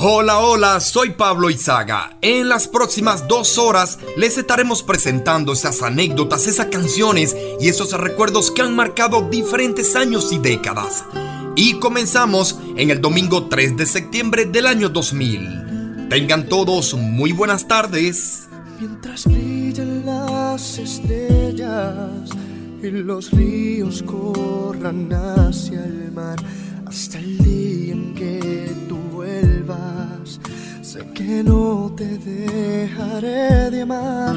Hola, hola, soy Pablo Izaga. En las próximas dos horas les estaremos presentando esas anécdotas, esas canciones y esos recuerdos que han marcado diferentes años y décadas. Y comenzamos en el domingo 3 de septiembre del año 2000. Tengan todos muy buenas tardes. Mientras brillan las estrellas y los ríos corran hacia el mar hasta el día en que. Sé que no te dejaré de amar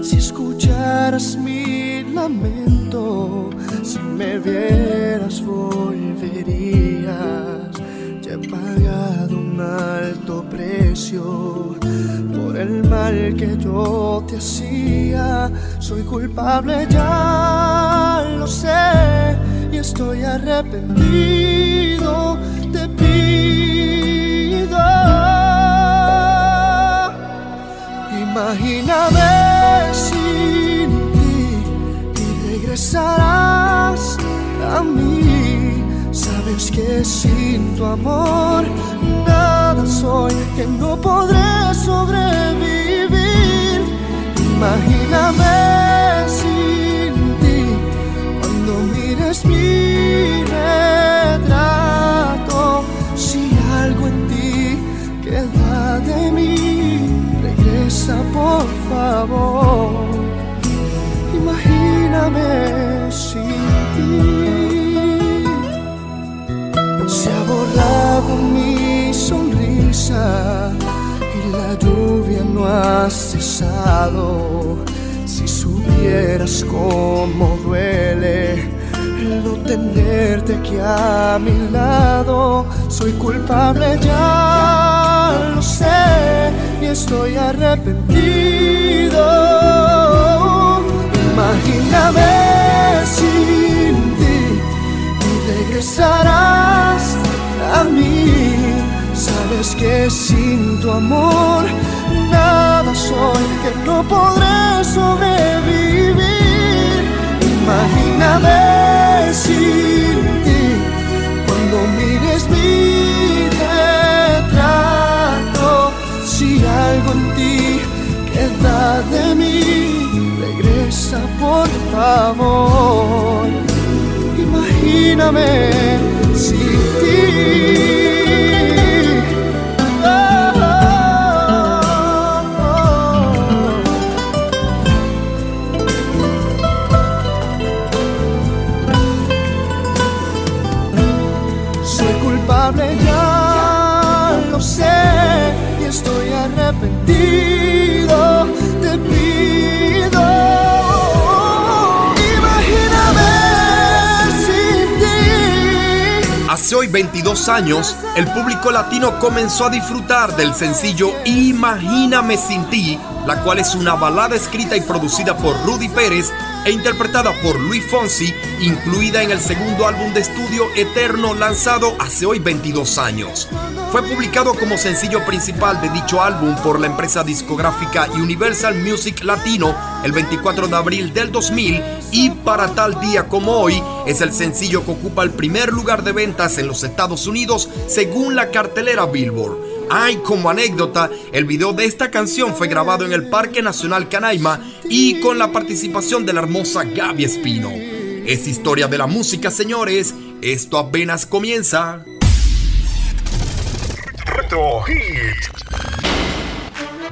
si escucharas mi lamento, si me vieras volverías. Ya he pagado un alto precio por el mal que yo te hacía. Soy culpable, ya lo sé, y estoy arrepentido. Te pido, imagíname sin ti y regresarás a mí. Sabes que sin tu amor nada soy, que no podré sobrevivir. Imagíname sin ti cuando mires mi por favor. Imagíname sin ti. Se ha borrado mi sonrisa y la lluvia no ha cesado. Si supieras cómo duele el no tenerte aquí a mi lado, soy culpable, ya lo sé, y estoy arrepentido. Imagíname sin ti y regresarás a mí. Sabes que sin tu amor nada soy, que no podré sobrevivir. Imagíname sin ti cuando mires mi retrato. Si algo en ti queda de mí, regresa por favor. Imagíname sin ti. Hace hoy 22 años, el público latino comenzó a disfrutar del sencillo Imagíname sin ti, la cual es una balada escrita y producida por Rudy Pérez e interpretada por Luis Fonsi, incluida en el segundo álbum de estudio Eterno lanzado hace hoy 22 años. Fue publicado como sencillo principal de dicho álbum por la empresa discográfica Universal Music Latino el 24 de abril del 2000 y para tal día como hoy es el sencillo que ocupa el primer lugar de ventas en los Estados Unidos según la cartelera Billboard. Ay, como anécdota, el video de esta canción fue grabado en el Parque Nacional Canaima y con la participación de la hermosa Gaby Espino. Es historia de la música, señores. Esto apenas comienza.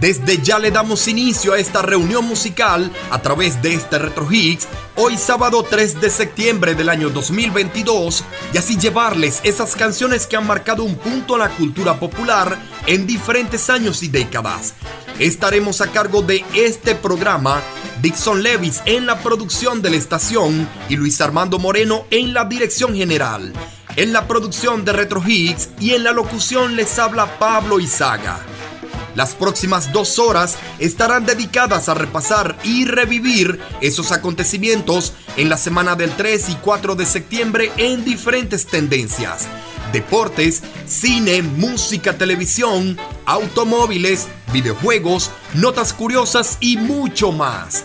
Desde ya le damos inicio a esta reunión musical a través de este Retro Hits, hoy sábado 3 de septiembre del año 2022, y así llevarles esas canciones que han marcado un punto en la cultura popular en diferentes años y décadas. Estaremos a cargo de este programa, Dixon Levis en la producción de la estación y Luis Armando Moreno en la dirección general. En la producción de Retro Hits y en la locución les habla Pablo Izaga. Las próximas dos horas estarán dedicadas a repasar y revivir esos acontecimientos en la semana del 3 y 4 de septiembre en diferentes tendencias. Deportes, cine, música, televisión, automóviles, videojuegos, notas curiosas y mucho más.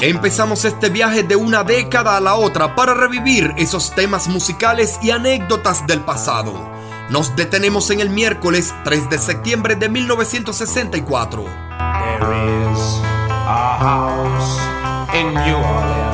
Empezamos este viaje de una década a la otra para revivir esos temas musicales y anécdotas del pasado. Nos detenemos en el miércoles 3 de septiembre de 1964. There is a house in New Orleans.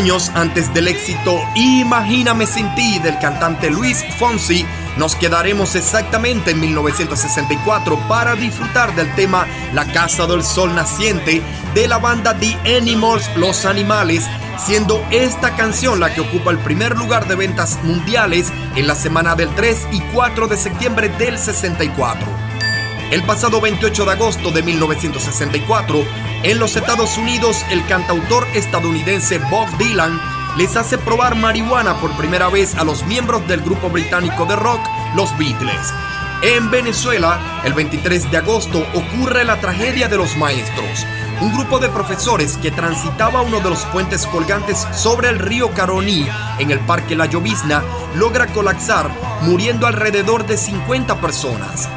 Años antes del éxito Imagíname sin ti del cantante Luis Fonsi, nos quedaremos exactamente en 1964 para disfrutar del tema La Casa del Sol Naciente de la banda The Animals, Los Animales, siendo esta canción la que ocupa el primer lugar de ventas mundiales en la semana del 3 y 4 de septiembre del 64. El pasado 28 de agosto de 1964, en los Estados Unidos, el cantautor estadounidense Bob Dylan les hace probar marihuana por primera vez a los miembros del grupo británico de rock, los Beatles. En Venezuela, el 23 de agosto, ocurre la tragedia de los maestros. Un grupo de profesores que transitaba uno de los puentes colgantes sobre el río Caroní en el Parque La Llovizna logra colapsar, muriendo alrededor de 50 personas.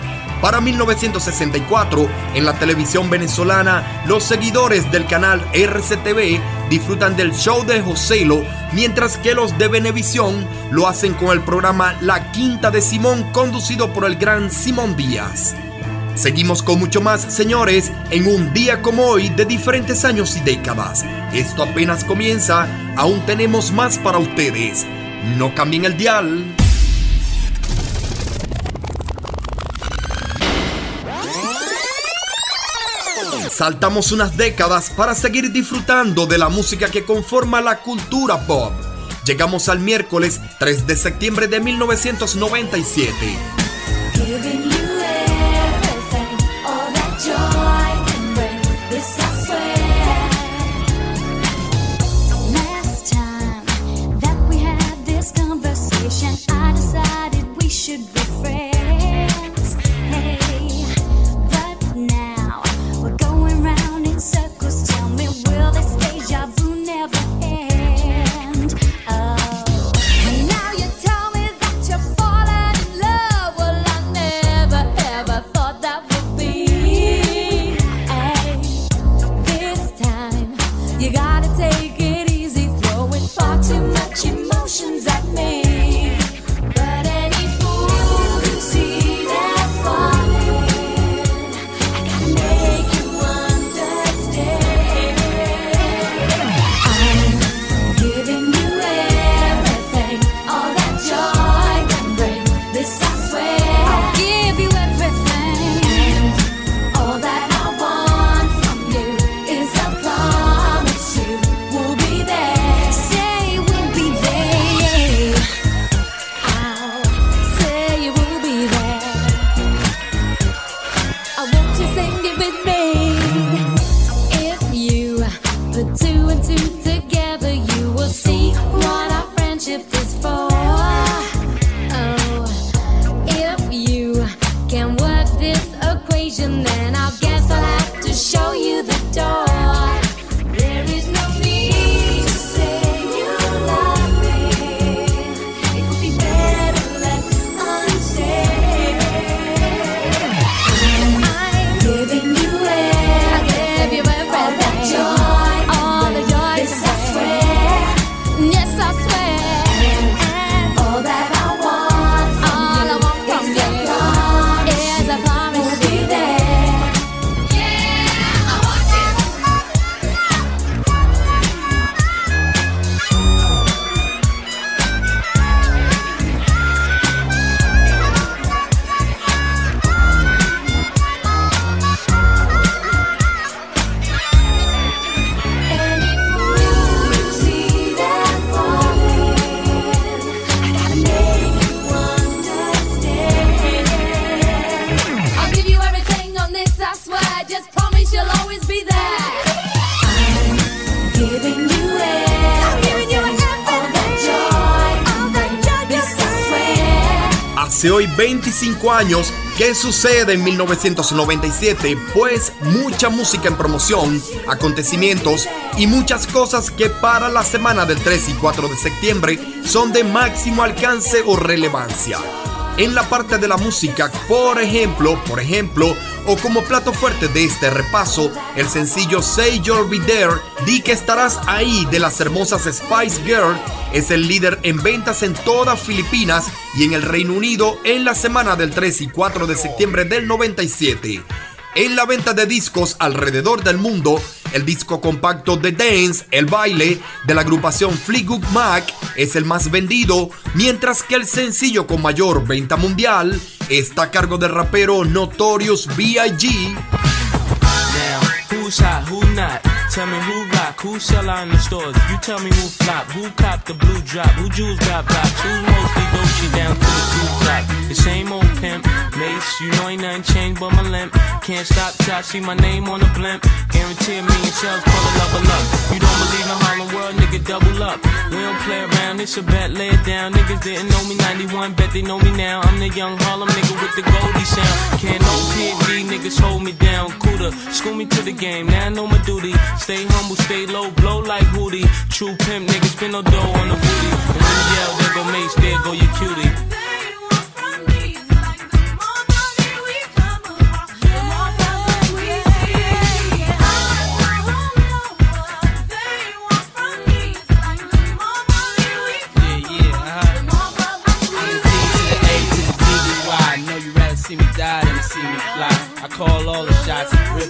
Para 1964, en la televisión venezolana, los seguidores del canal RCTV disfrutan del show de Joselo, mientras que los de Venevisión lo hacen con el programa La Quinta de Simón, conducido por el gran Simón Díaz. Seguimos con mucho más, señores, en un día como hoy de diferentes años y décadas. Esto apenas comienza, aún tenemos más para ustedes. No cambien el dial. Saltamos unas décadas para seguir disfrutando de la música que conforma la cultura pop. Llegamos al miércoles 3 de septiembre de 1997. Hoy 25 años, ¿qué sucede en 1997? Pues mucha música en promoción, acontecimientos y muchas cosas que para la semana del 3 y 4 de septiembre son de máximo alcance o relevancia en la parte de la música, por ejemplo, por ejemplo, o como plato fuerte de este repaso, el sencillo Say You'll Be There, di que estarás ahí de las hermosas Spice Girl, es el líder en ventas en todas Filipinas y en el Reino Unido en la semana del 3 y 4 de septiembre del 97. En la venta de discos alrededor del mundo, el disco compacto The Dance, el baile, de la agrupación Fleetwood Mac es el más vendido, mientras que el sencillo con mayor venta mundial está a cargo del rapero Notorious B.I.G. you know ain't nothing changed but my limp. Can't stop till I see my name on the blimp. Guarantee a million sales, call it level up. You don't believe in Harlem World, nigga, double up. We don't play around, it's a bet, lay it down. Niggas didn't know me 91, bet they know me now. I'm the young Harlem nigga with the Goldie sound. Can't no PD, niggas hold me down. Cooler, school me to the game, now I know my duty. Stay humble, stay low, blow like Hootie. True pimp, niggas spin no dough on the booty. And when you yell, there go Mace, there go your cutie.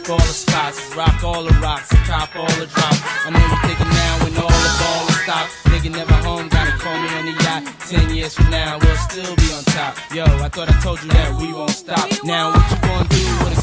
Shots, all the spots, rock all the rocks, top all the drops. I'm only thinking now when all the ball is stopped. Nigga never home, gotta call me on the yacht. Ten years from now, we'll still be on top. Yo, I thought I told you that we won't stop. Now what you gonna do with a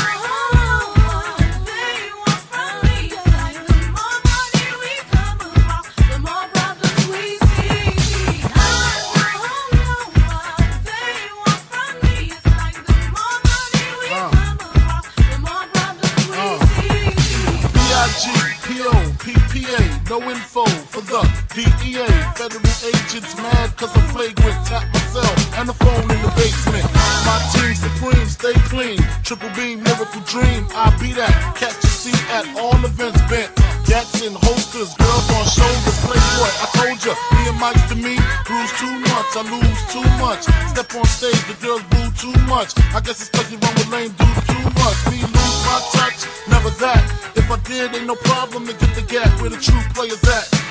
For the DEA. Federal agents mad cause I'm flagrant. Tap myself and the phone in the basement. My team supreme, stay clean. Triple beam, miracle dream. I be that. Catch a seat at all events bent. Gats in holsters, girls on shoulders. Playboy, I told ya, me and Mike to me, bruise too much, I lose too much. Step on stage, the girls boo too much. I guess it's cause you run with lame dudes too much. Me lose my touch, never that. If I did, ain't no problem to get the gap where the true players at.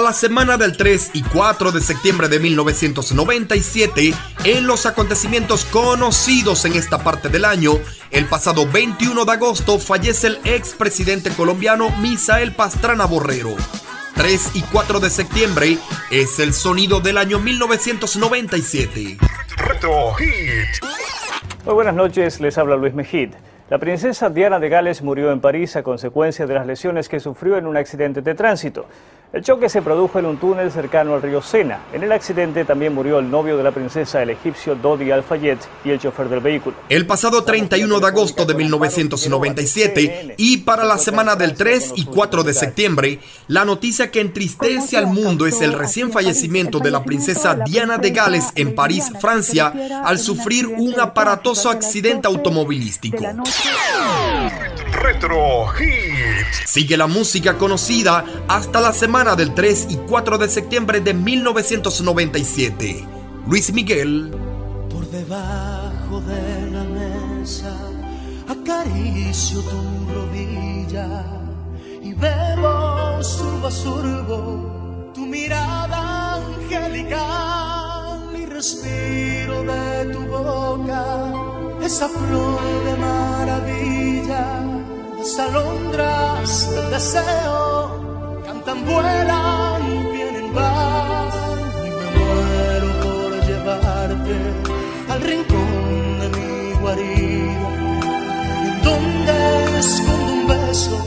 Para la semana del 3 y 4 de septiembre de 1997, en los acontecimientos conocidos en esta parte del año, el pasado 21 de agosto fallece el expresidente colombiano Misael Pastrana Borrero. 3 y 4 de septiembre es el sonido del año 1997. Retro Hit. Muy buenas noches, les habla Luis Mejid. La princesa Diana de Gales murió en París a consecuencia de las lesiones que sufrió en un accidente de tránsito. El choque se produjo en un túnel cercano al río Sena. En el accidente también murió el novio de la princesa, el egipcio Dodi Al-Fayed, y el chofer del vehículo. El pasado 31 de agosto de 1997 y para la semana del 3 y 4 de septiembre, la noticia que entristece al mundo es el recién fallecimiento de la princesa Diana de Gales en París, Francia, al sufrir un aparatoso accidente automovilístico. Retro Hit. Sigue la música conocida hasta la semana del 3 y 4 de septiembre de 1997. Luis Miguel. Por debajo de la mesa acaricio tu rodilla y bebo surbo a surbo tu mirada angelical y respiro de tu boca esa flor de maravilla, las alondras del deseo cantan, vuelan, vienen, van y me muero por llevarte al rincón de mi guarida, en donde escondo un beso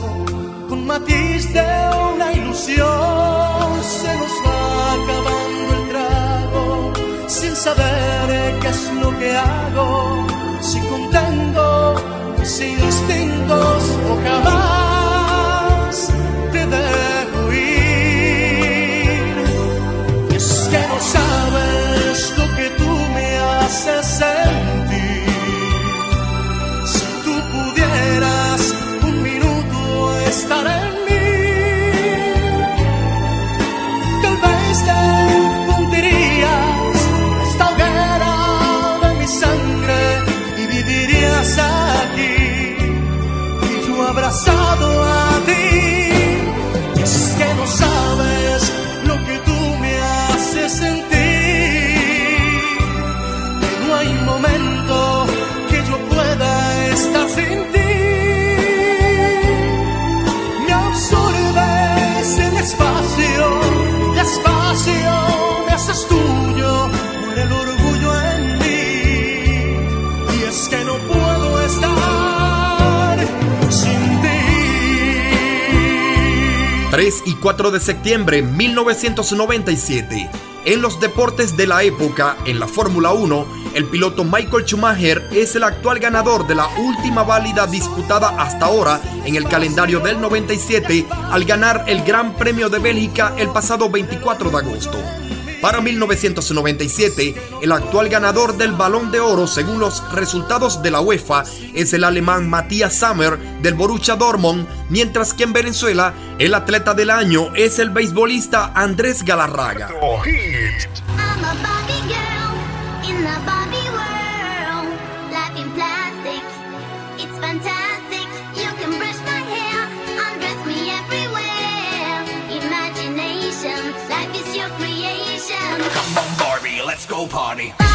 con matiz de una ilusión, se nos va acabando el trago sin saber qué es lo que hago si contengo mis instintos o jamás 3 y 4 de septiembre 1997. En los deportes de la época, en la Fórmula 1, el piloto Michael Schumacher es el actual ganador de la última válida disputada hasta ahora en el calendario del 97 al ganar el Gran Premio de Bélgica el pasado 24 de agosto. Para 1997, el actual ganador del Balón de Oro según los resultados de la UEFA es el alemán Matthias Sammer del Borussia Dortmund, mientras que en Venezuela el atleta del año es el beisbolista Andrés Galarraga. Let's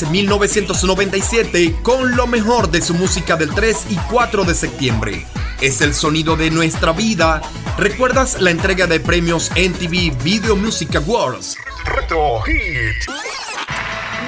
go party. es 1997 con lo mejor de su música del 3 y 4 de septiembre. Es el sonido de nuestra vida. ¿Recuerdas la entrega de premios MTV Video Music Awards? Reto Hit.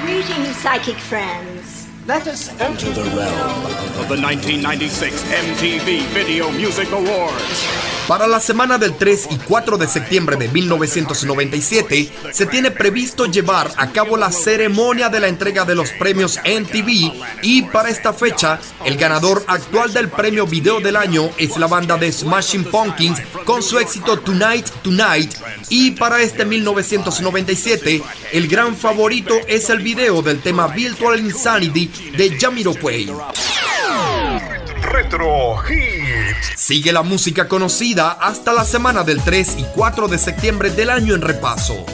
Greetings, psychic friends. Let us enter the realm of the 1996 MTV Video Music Awards. Para la semana del 3 y 4 de septiembre de 1997 se tiene previsto llevar a cabo la ceremonia de la entrega de los premios MTV y para esta fecha el ganador actual del premio video del año es la banda de Smashing Pumpkins con su éxito Tonight Tonight y para este 1997 el gran favorito es el video del tema Virtual Insanity de Jamiroquai. Retro Hits. Sigue la música conocida hasta la semana del 3 y 4 de septiembre del año en repaso.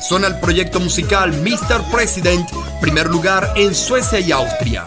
Suena el proyecto musical Mr. President, primer lugar en Suecia y Austria.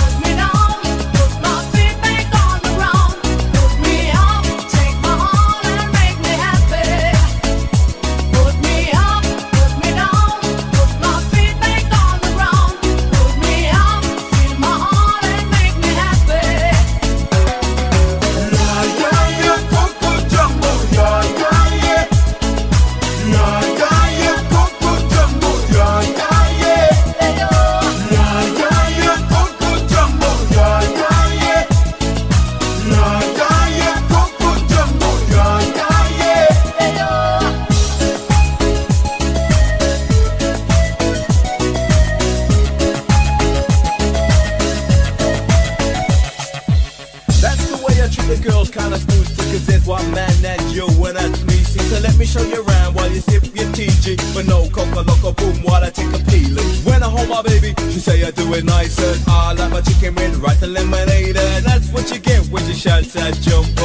it nice and all. Like my chicken with rice and lemonade. And that's what you get when you shout at jump.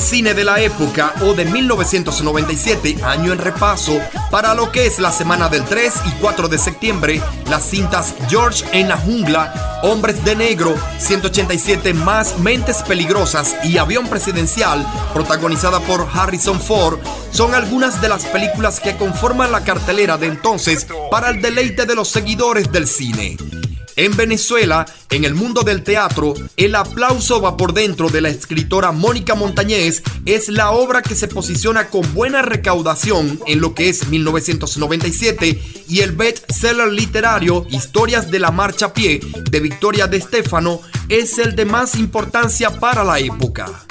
Cine de la época o de 1997, año en repaso, para lo que es la semana del 3 y 4 de septiembre, las cintas George en la jungla, Hombres de Negro, 187 más Mentes Peligrosas y Avión Presidencial, protagonizada por Harrison Ford, son algunas de las películas que conforman la cartelera de entonces para el deleite de los seguidores del cine. En Venezuela, en el mundo del teatro, El aplauso va por dentro de la escritora Mónica Montañez es la obra que se posiciona con buena recaudación en lo que es 1997 y el best-seller literario Historias de la Marcha a Pie de Victoria de Stefano es el de más importancia para la época.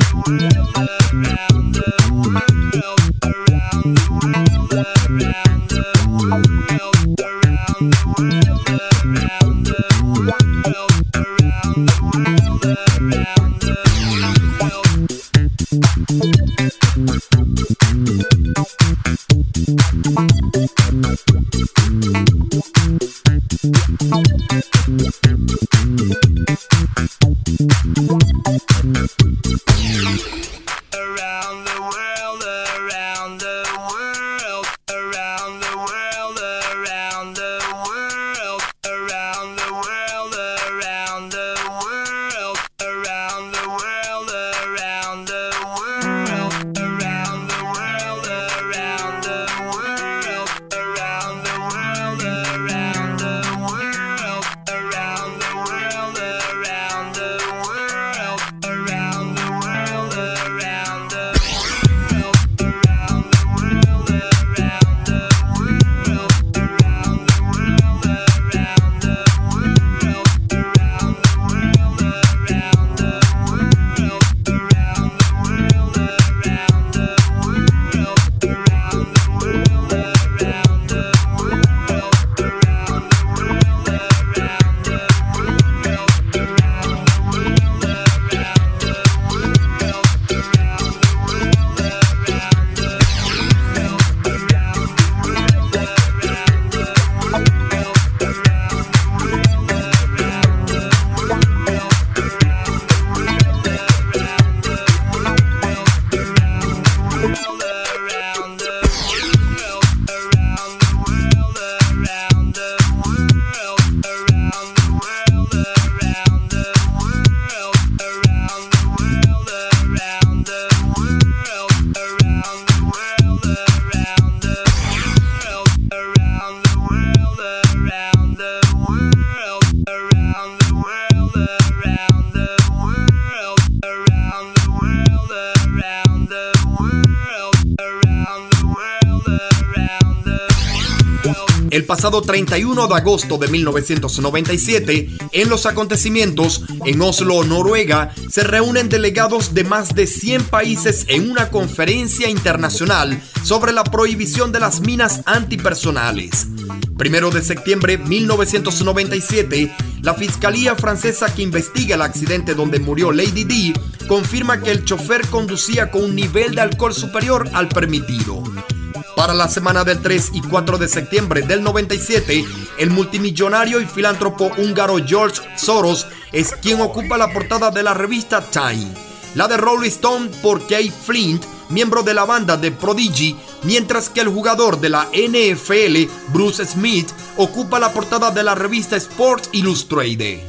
Thank you. Pasado 31 de agosto de 1997, en los acontecimientos en Oslo, Noruega, se reúnen delegados de más de 100 países en una conferencia internacional sobre la prohibición de las minas antipersonales. Primero de septiembre de 1997, la Fiscalía francesa que investiga el accidente donde murió Lady D confirma que el chofer conducía con un nivel de alcohol superior al permitido. Para la semana del 3 y 4 de septiembre del 97, el multimillonario y filántropo húngaro George Soros es quien ocupa la portada de la revista Time. La de Rolling Stone por Kay Flint, miembro de la banda de Prodigy, mientras que el jugador de la NFL, Bruce Smith, ocupa la portada de la revista Sports Illustrated.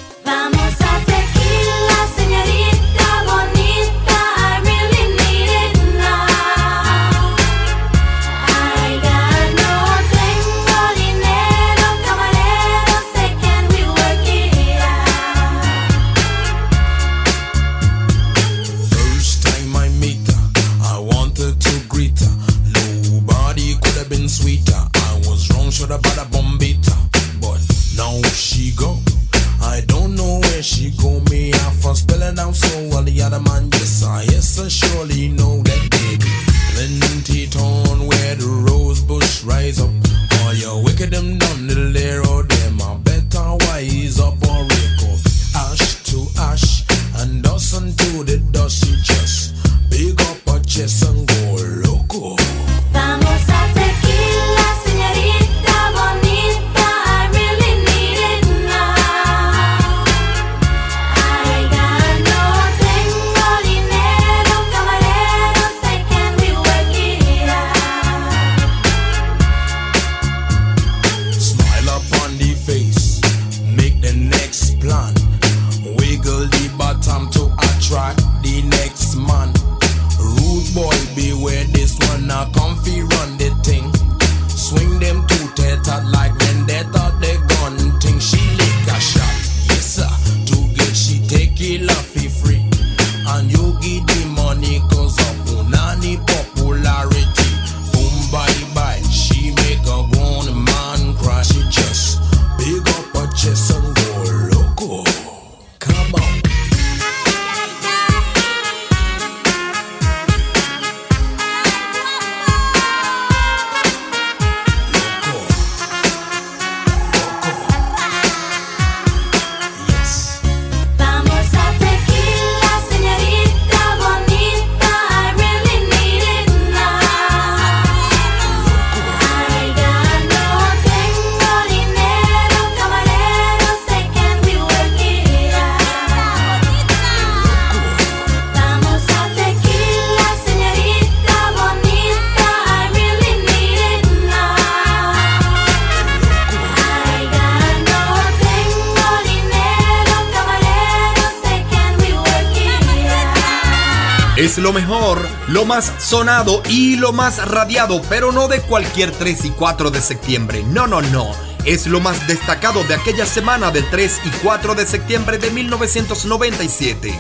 Lo más sonado y lo más radiado, pero no de cualquier 3 y 4 de septiembre. No, no, no. Es lo más destacado de aquella semana del 3 y 4 de septiembre de 1997.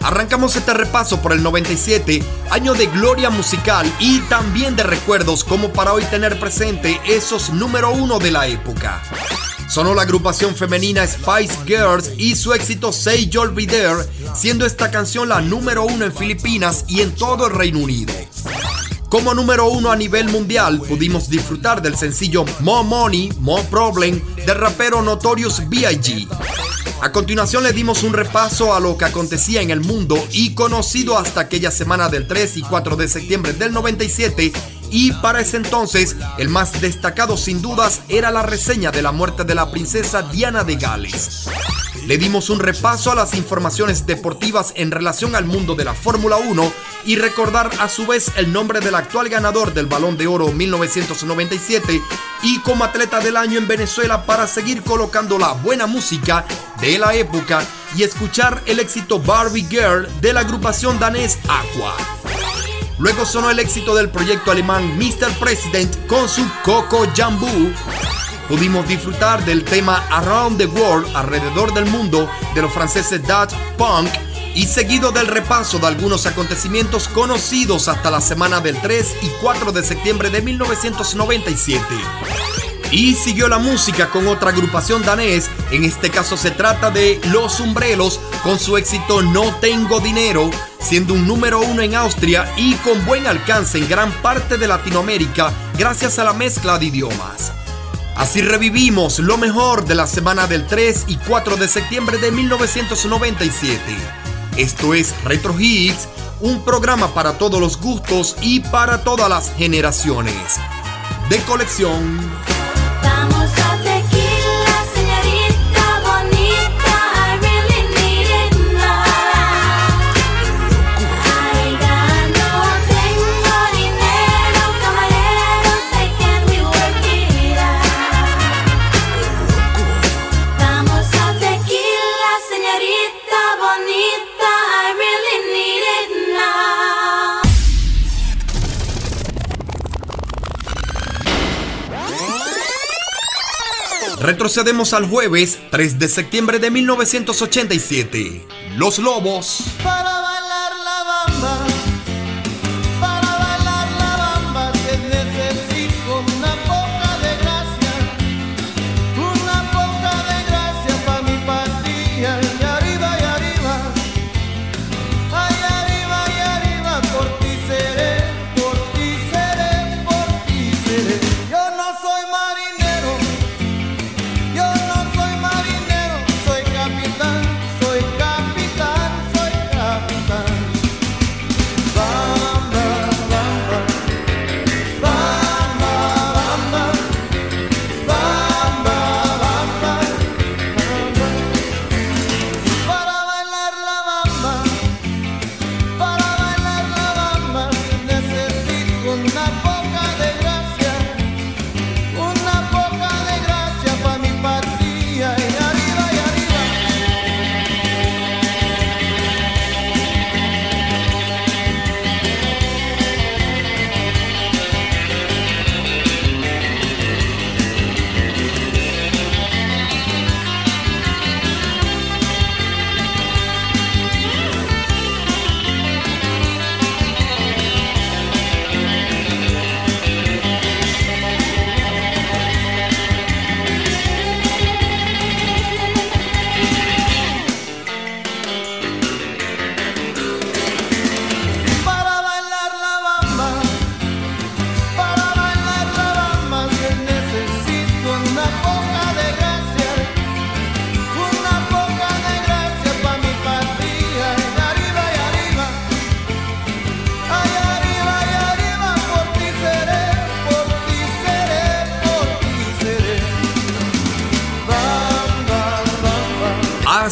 Arrancamos este repaso por el 97, año de gloria musical y también de recuerdos como para hoy tener presente esos número uno de la época. Sonó la agrupación femenina Spice Girls y su éxito Say You'll Be There, siendo esta canción la número uno en Filipinas y en todo el Reino Unido. Como número uno a nivel mundial, pudimos disfrutar del sencillo More Money, More Problem del rapero Notorious B.I.G. A continuación le dimos un repaso a lo que acontecía en el mundo y conocido hasta aquella semana del 3 y 4 de septiembre del 97 y para ese entonces el más destacado sin dudas era la reseña de la muerte de la princesa Diana de Gales. Le dimos un repaso a las informaciones deportivas en relación al mundo de la Fórmula 1 y recordar a su vez el nombre del actual ganador del Balón de Oro 1997 y como atleta del año en Venezuela para seguir colocando la buena música de la época y escuchar el éxito Barbie Girl de la agrupación danés Aqua. Luego sonó el éxito del proyecto alemán Mr. President con su Coco Jambu. Pudimos disfrutar del tema Around the World, alrededor del mundo, de los franceses Dutch Punk y seguido del repaso de algunos acontecimientos conocidos hasta la semana del 3 y 4 de septiembre de 1997. Y siguió la música con otra agrupación danés, en este caso se trata de Los Umbrelos con su éxito No Tengo Dinero, siendo un número uno en Austria y con buen alcance en gran parte de Latinoamérica gracias a la mezcla de idiomas. Así revivimos lo mejor de la semana del 3 y 4 de septiembre de 1997. Esto es Retro Hits, un programa para todos los gustos y para todas las generaciones. De colección. Retrocedemos al jueves 3 de septiembre de 1987. Los Lobos.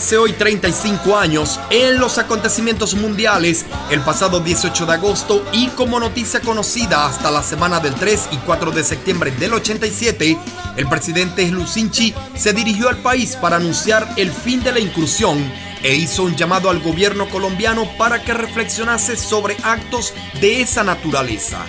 Hace hoy 35 años en los acontecimientos mundiales el pasado 18 de agosto y como noticia conocida hasta la semana del 3 y 4 de septiembre del 87, el presidente Lucinchi se dirigió al país para anunciar el fin de la incursión e hizo un llamado al gobierno colombiano para que reflexionase sobre actos de esa naturaleza.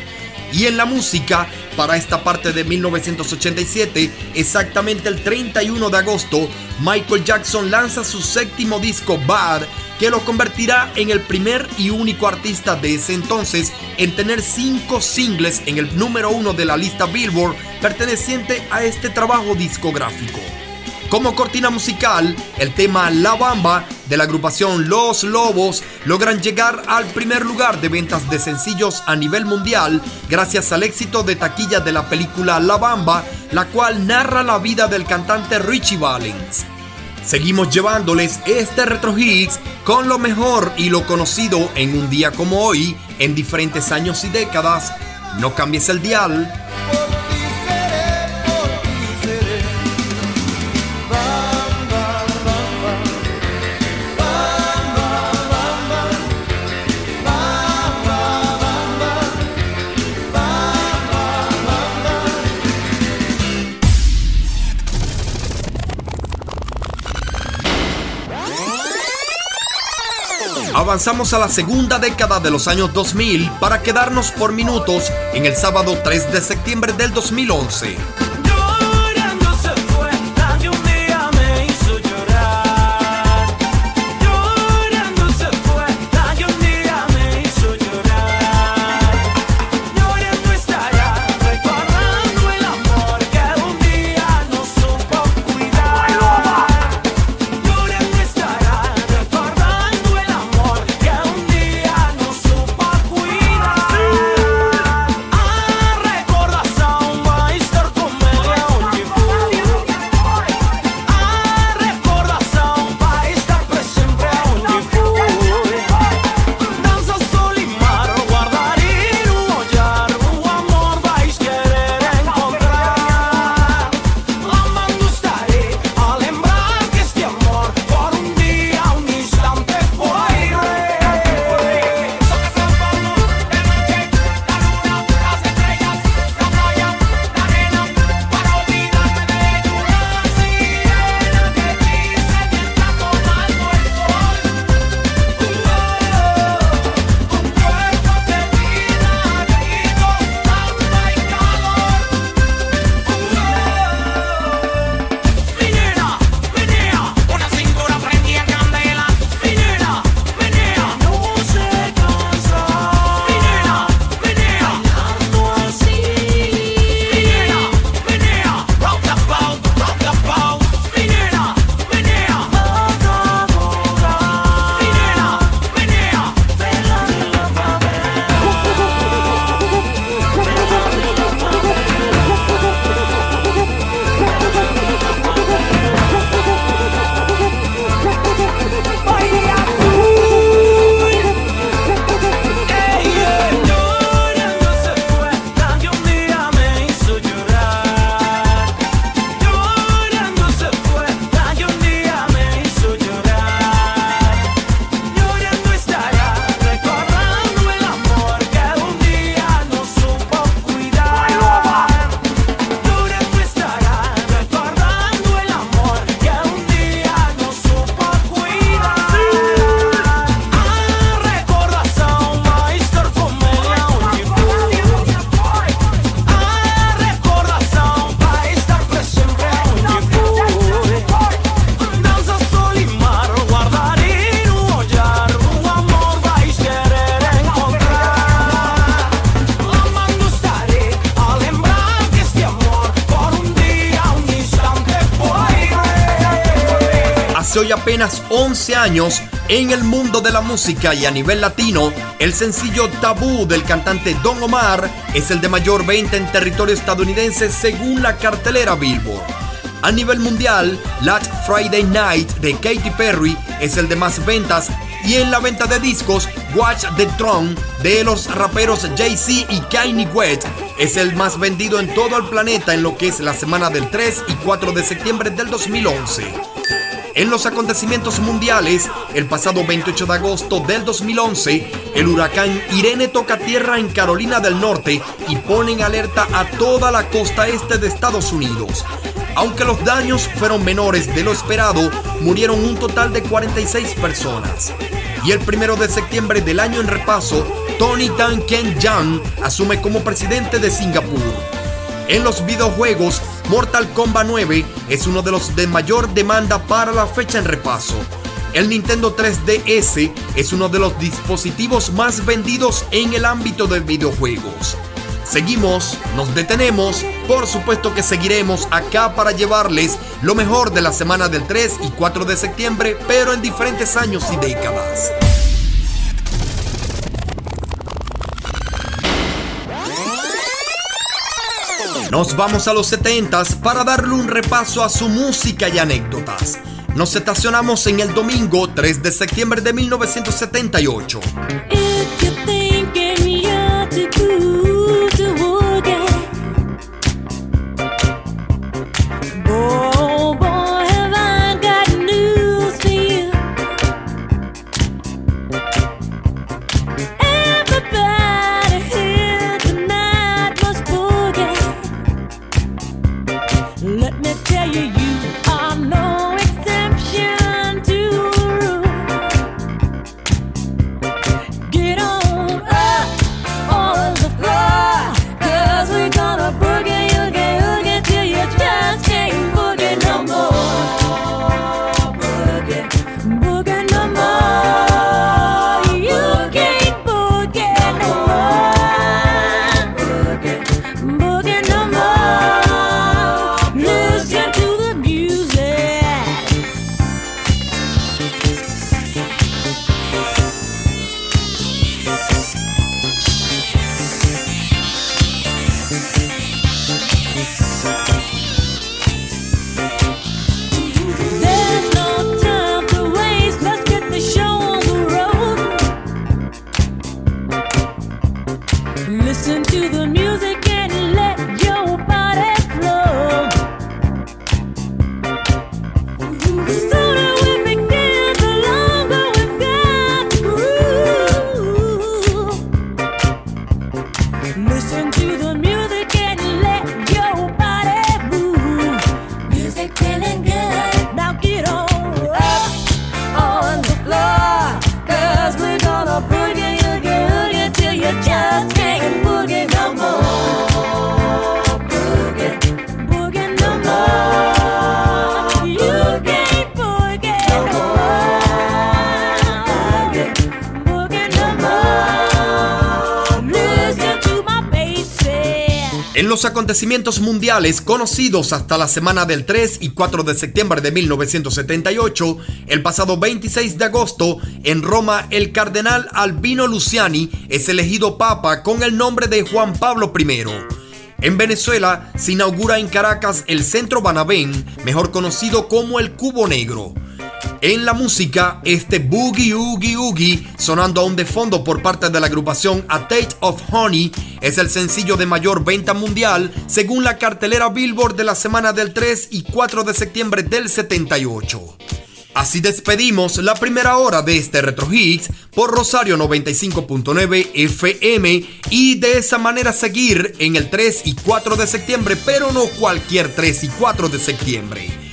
Y en la música, para esta parte de 1987, exactamente el 31 de agosto, Michael Jackson lanza su séptimo disco Bad, que lo convertirá en el primer y único artista de ese entonces en tener cinco singles en el número uno de la lista Billboard perteneciente a este trabajo discográfico. Como cortina musical, el tema La Bamba de la agrupación Los Lobos logran llegar al primer lugar de ventas de sencillos a nivel mundial gracias al éxito de taquilla de la película La Bamba, la cual narra la vida del cantante Richie Valens. Seguimos llevándoles este Retro Hits con lo mejor y lo conocido en un día como hoy, en diferentes años y décadas. No cambies el dial. Avanzamos a la segunda década de los años 2000 para quedarnos por minutos en el sábado 3 de septiembre del 2011. Apenas 11 años en el mundo de la música y a nivel latino, el sencillo Tabú del cantante Don Omar es el de mayor venta en territorio estadounidense según la cartelera Billboard. A nivel mundial, Last Friday Night de Katy Perry es el de más ventas y en la venta de discos, Watch the Throne de los raperos Jay-Z y Kanye West es el más vendido en todo el planeta en lo que es la semana del 3 y 4 de septiembre del 2011. En los acontecimientos mundiales, el pasado 28 de agosto del 2011, el huracán Irene toca tierra en Carolina del Norte y pone en alerta a toda la costa este de Estados Unidos. Aunque los daños fueron menores de lo esperado, murieron un total de 46 personas. Y el primero de septiembre del año en repaso, Tony Tan Ken Jang asume como presidente de Singapur. En los videojuegos, Mortal Kombat 9 es uno de los de mayor demanda para la fecha en repaso. El Nintendo 3DS es uno de los dispositivos más vendidos en el ámbito de videojuegos. Seguimos, nos detenemos, por supuesto que seguiremos acá para llevarles lo mejor de la semana del 3 y 4 de septiembre, pero en diferentes años y décadas. Nos vamos a los 70s para darle un repaso a su música y anécdotas. Nos estacionamos en el domingo 3 de septiembre de 1978. Acontecimientos mundiales conocidos hasta la semana del 3 y 4 de septiembre de 1978, el pasado 26 de agosto, en Roma, el cardenal Albino Luciani es elegido papa con el nombre de Juan Pablo I. En Venezuela se inaugura en Caracas el Centro Banabén, mejor conocido como el Cubo Negro. En la música, este Boogie Oogie Oogie, sonando aún de fondo por parte de la agrupación A Tate of Honey, es el sencillo de mayor venta mundial según la cartelera Billboard de la semana del 3 y 4 de septiembre del 78. Así despedimos la primera hora de este Retro Hits por Rosario 95.9 FM y de esa manera seguir en el 3 y 4 de septiembre, pero no cualquier 3 y 4 de septiembre.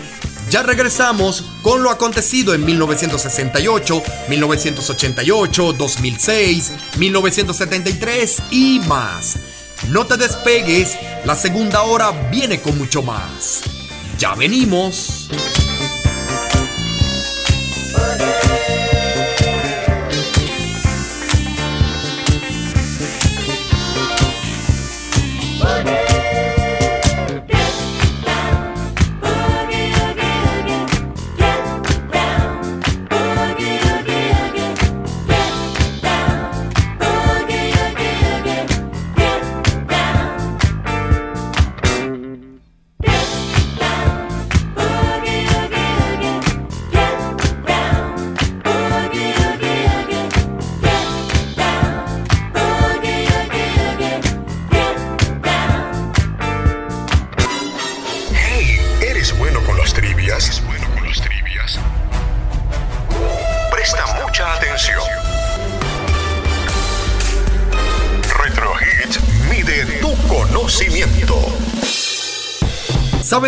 Ya regresamos con lo acontecido en 1968, 1988, 2006, 1973 y más. No te despegues, la segunda hora viene con mucho más. Ya venimos.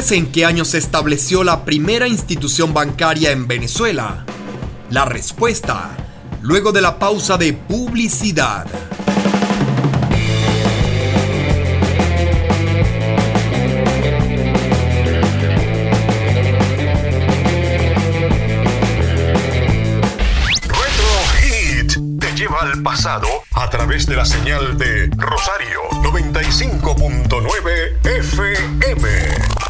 ¿Sabes en qué año se estableció la primera institución bancaria en Venezuela? La respuesta, luego de la pausa de publicidad. al pasado a través de la señal de Rosario 95.9 FM.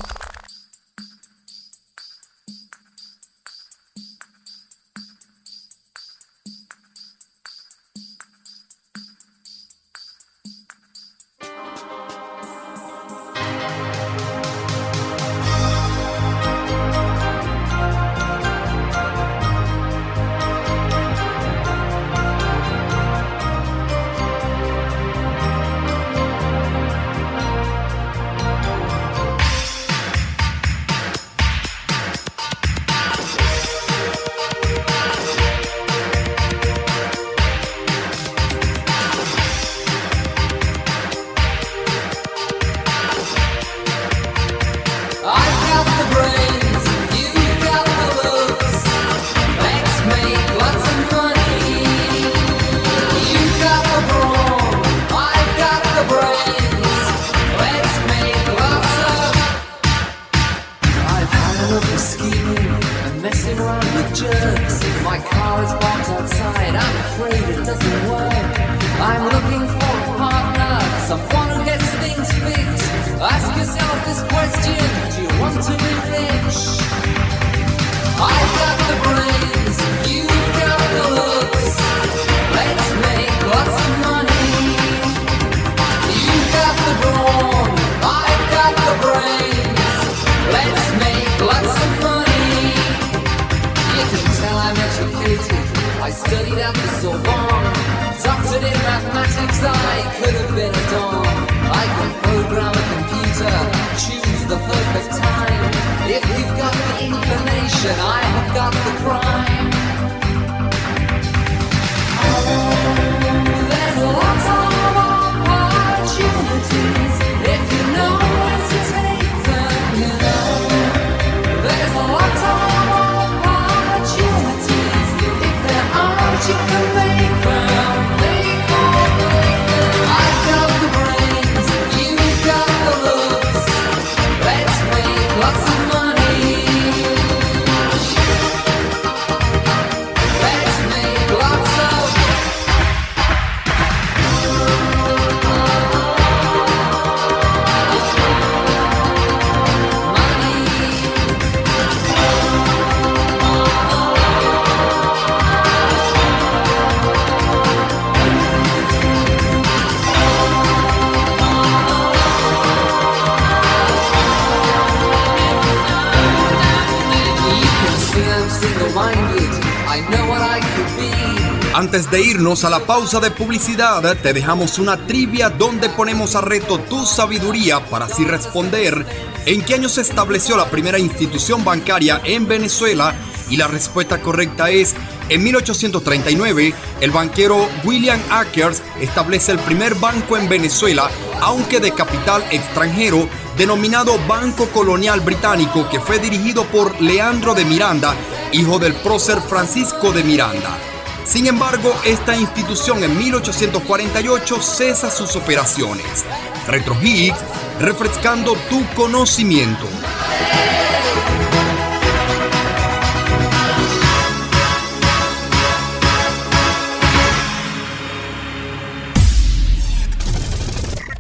De irnos a la pausa de publicidad, te dejamos una trivia donde ponemos a reto tu sabiduría para así responder en qué año se estableció la primera institución bancaria en Venezuela y la respuesta correcta es en 1839 el banquero William Akers establece el primer banco en Venezuela, aunque de capital extranjero, denominado Banco Colonial Británico, que fue dirigido por Leandro de Miranda, hijo del prócer Francisco de Miranda. Sin embargo, esta institución en 1848 cesa sus operaciones. Retro Higgs, refrescando tu conocimiento.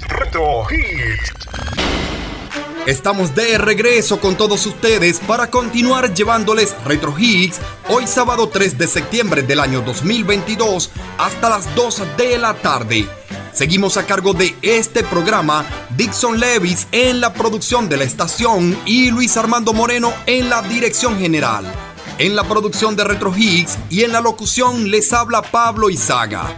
Retro Estamos de regreso con todos ustedes para continuar llevándoles Retro Higgs hoy sábado 3 de septiembre del año 2022 hasta las 2 de la tarde. Seguimos a cargo de este programa Dixon Levis en la producción de la estación y Luis Armando Moreno en la dirección general. En la producción de Retro Higgs y en la locución les habla Pablo Izaga.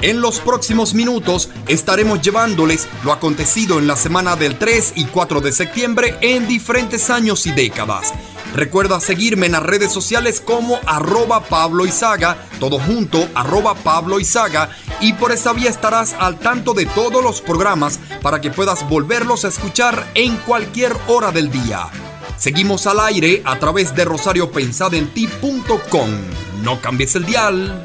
En los próximos minutos estaremos llevándoles lo acontecido en la semana del 3 y 4 de septiembre en diferentes años y décadas. Recuerda seguirme en las redes sociales como arroba Pablo Izaga, todo junto, arroba Pablo Izaga, y por esa vía estarás al tanto de todos los programas para que puedas volverlos a escuchar en cualquier hora del día. Seguimos al aire a través de rosariopensadenti.com. No cambies el dial.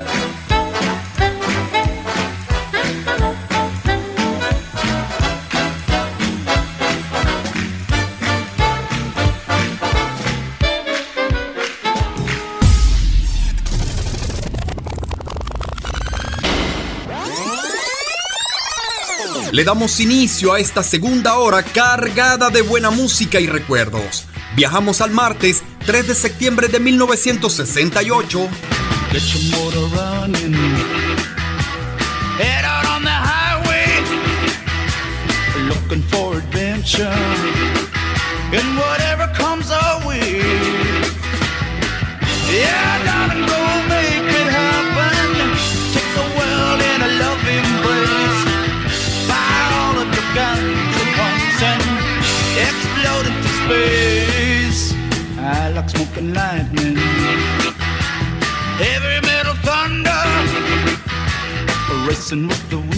Le damos inicio a esta segunda hora cargada de buena música y recuerdos. Viajamos al martes 3 de septiembre de 1968. Get your motor running. Head out on the highway. Looking for adventure. And whatever comes our Smoking lightning. Heavy metal thunder, racing with the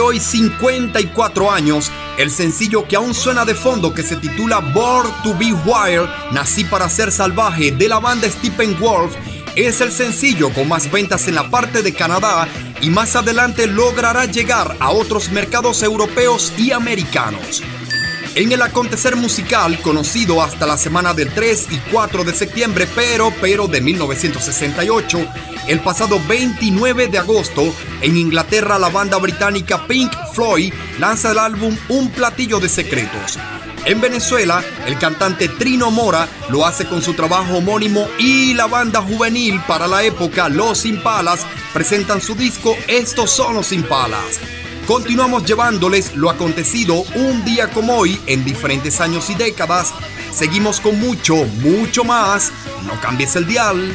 Hoy 54 años, el sencillo que aún suena de fondo que se titula Born to Be Wild, Nací para ser salvaje de la banda Stephen Wolf, es el sencillo con más ventas en la parte de Canadá y más adelante logrará llegar a otros mercados europeos y americanos. En el acontecer musical conocido hasta la semana del 3 y 4 de septiembre, pero, pero de 1968, el pasado 29 de agosto, en Inglaterra la banda británica Pink Floyd lanza el álbum Un platillo de secretos. En Venezuela, el cantante Trino Mora lo hace con su trabajo homónimo y la banda juvenil para la época Los Impalas presentan su disco Estos son los Impalas. Continuamos llevándoles lo acontecido un día como hoy en diferentes años y décadas. Seguimos con mucho, mucho más. No cambies el dial.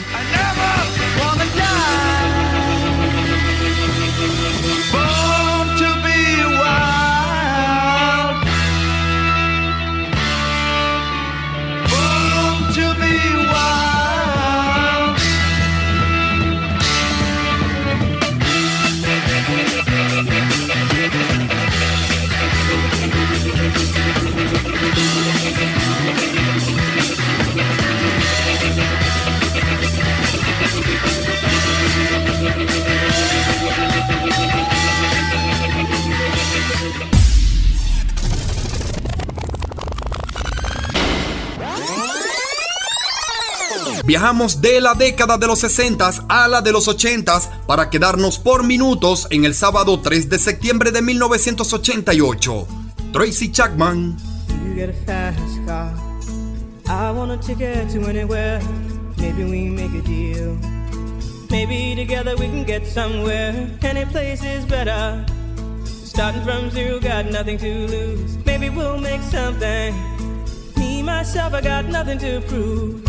Viajamos de la década de los 60 a la de los 80 para quedarnos por minutos en el sábado 3 de septiembre de 1988. Tracy Chapman. You get a fast car. I want a ticket to anywhere. Maybe we make a deal. Maybe together we can get somewhere. Any place is better. Starting from zero, got nothing to lose. Maybe we'll make something. Me, myself, I got nothing to prove.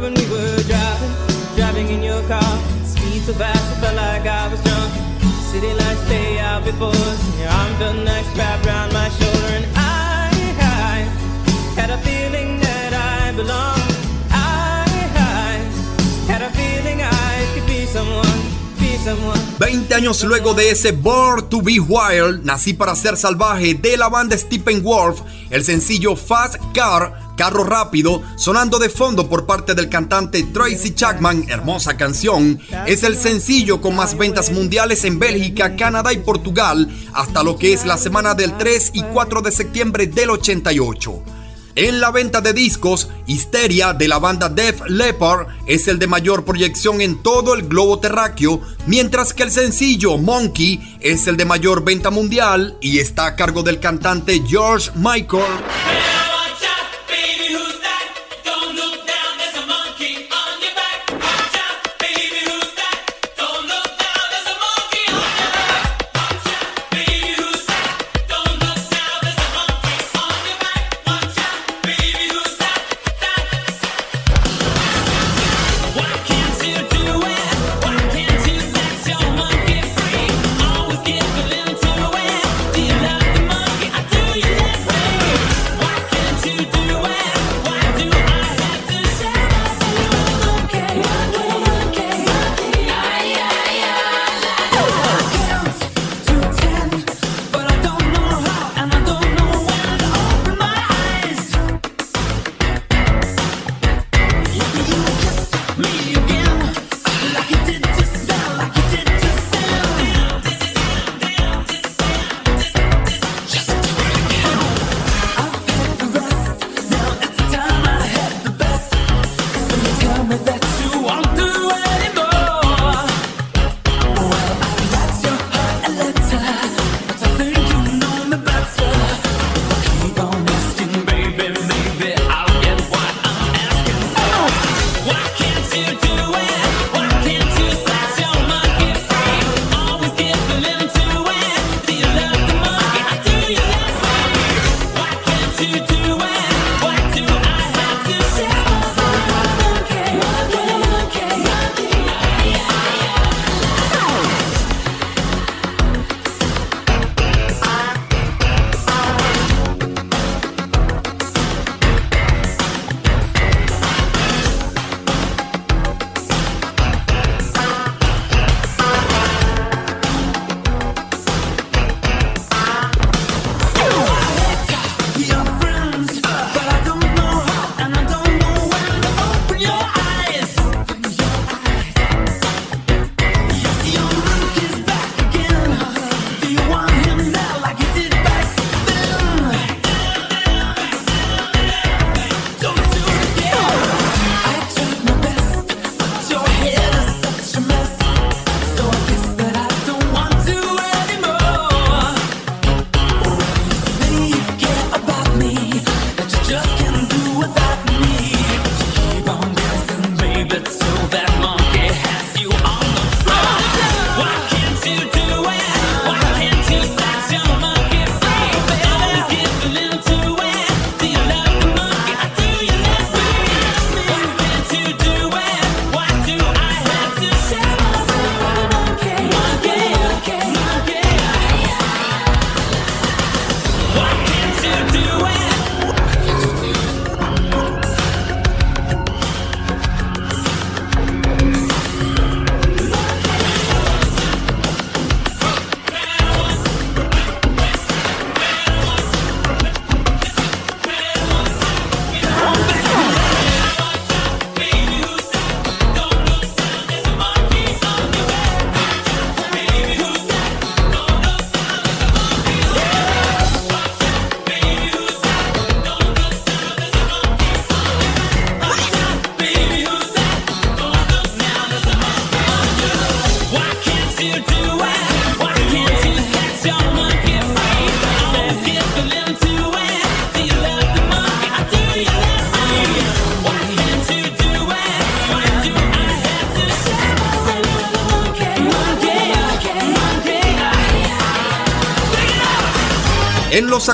When we were driving, driving in your car. Speed so fast, I felt like I was drunk. City lights lay out before us, and your arm felt nice wrapped around my shoulder. And I, I had a feeling that I belonged. I, I had a feeling I could be someone. 20 años luego de ese Born to Be Wild, Nací para ser salvaje de la banda Stephen Wolf, el sencillo Fast Car, Carro Rápido, sonando de fondo por parte del cantante Tracy Chapman, hermosa canción, es el sencillo con más ventas mundiales en Bélgica, Canadá y Portugal hasta lo que es la semana del 3 y 4 de septiembre del 88. En la venta de discos, Histeria de la banda Def Leppard es el de mayor proyección en todo el globo terráqueo, mientras que el sencillo Monkey es el de mayor venta mundial y está a cargo del cantante George Michael.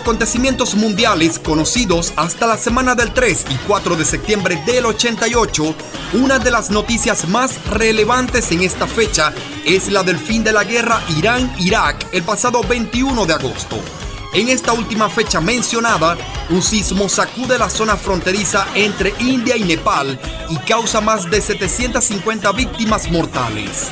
Acontecimientos mundiales conocidos hasta la semana del 3 y 4 de septiembre del 88, una de las noticias más relevantes en esta fecha es la del fin de la guerra Irán-Irak el pasado 21 de agosto. En esta última fecha mencionada, un sismo sacude la zona fronteriza entre India y Nepal y causa más de 750 víctimas mortales.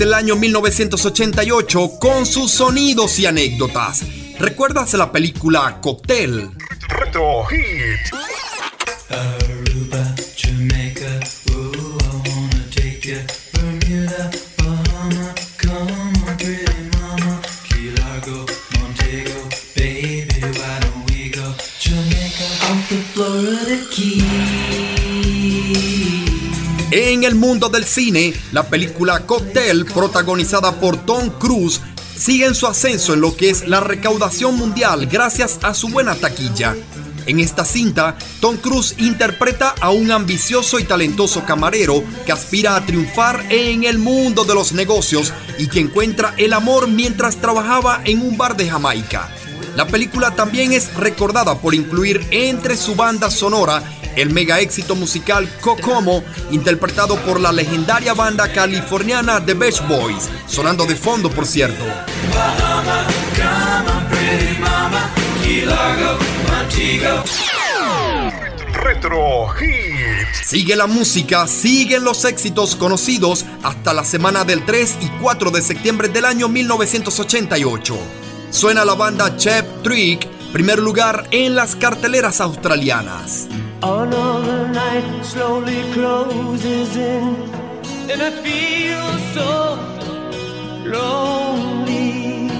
El año 1988 con sus sonidos y anécdotas. ¿Recuerdas la película Cocktail? Retro Hit. Aruba, Jamaica, ooh, I wanna take you. Bermuda, Bahama, come on, pretty mama. Key Largo, Montego, baby, why don't we go? Jamaica, off the Florida Keys. En el mundo del cine, la película Cocktail, protagonizada por Tom Cruise, sigue en su ascenso en lo que es la recaudación mundial gracias a su buena taquilla. En esta cinta, Tom Cruise interpreta a un ambicioso y talentoso camarero que aspira a triunfar en el mundo de los negocios y que encuentra el amor mientras trabajaba en un bar de Jamaica. La película también es recordada por incluir entre su banda sonora el mega éxito musical Kokomo, interpretado por la legendaria banda californiana The Beach Boys, sonando de fondo por cierto. Retro Hit. Sigue la música, siguen los éxitos conocidos hasta la semana del 3 y 4 de septiembre del año 1988. Suena la banda Chep Trick, primer lugar en las carteleras australianas. Another night slowly closes in, and I feel so lonely.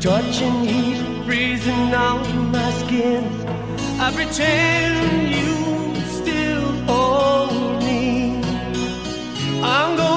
Touching heat freezing on my skin. I pretend you still hold me. I'm going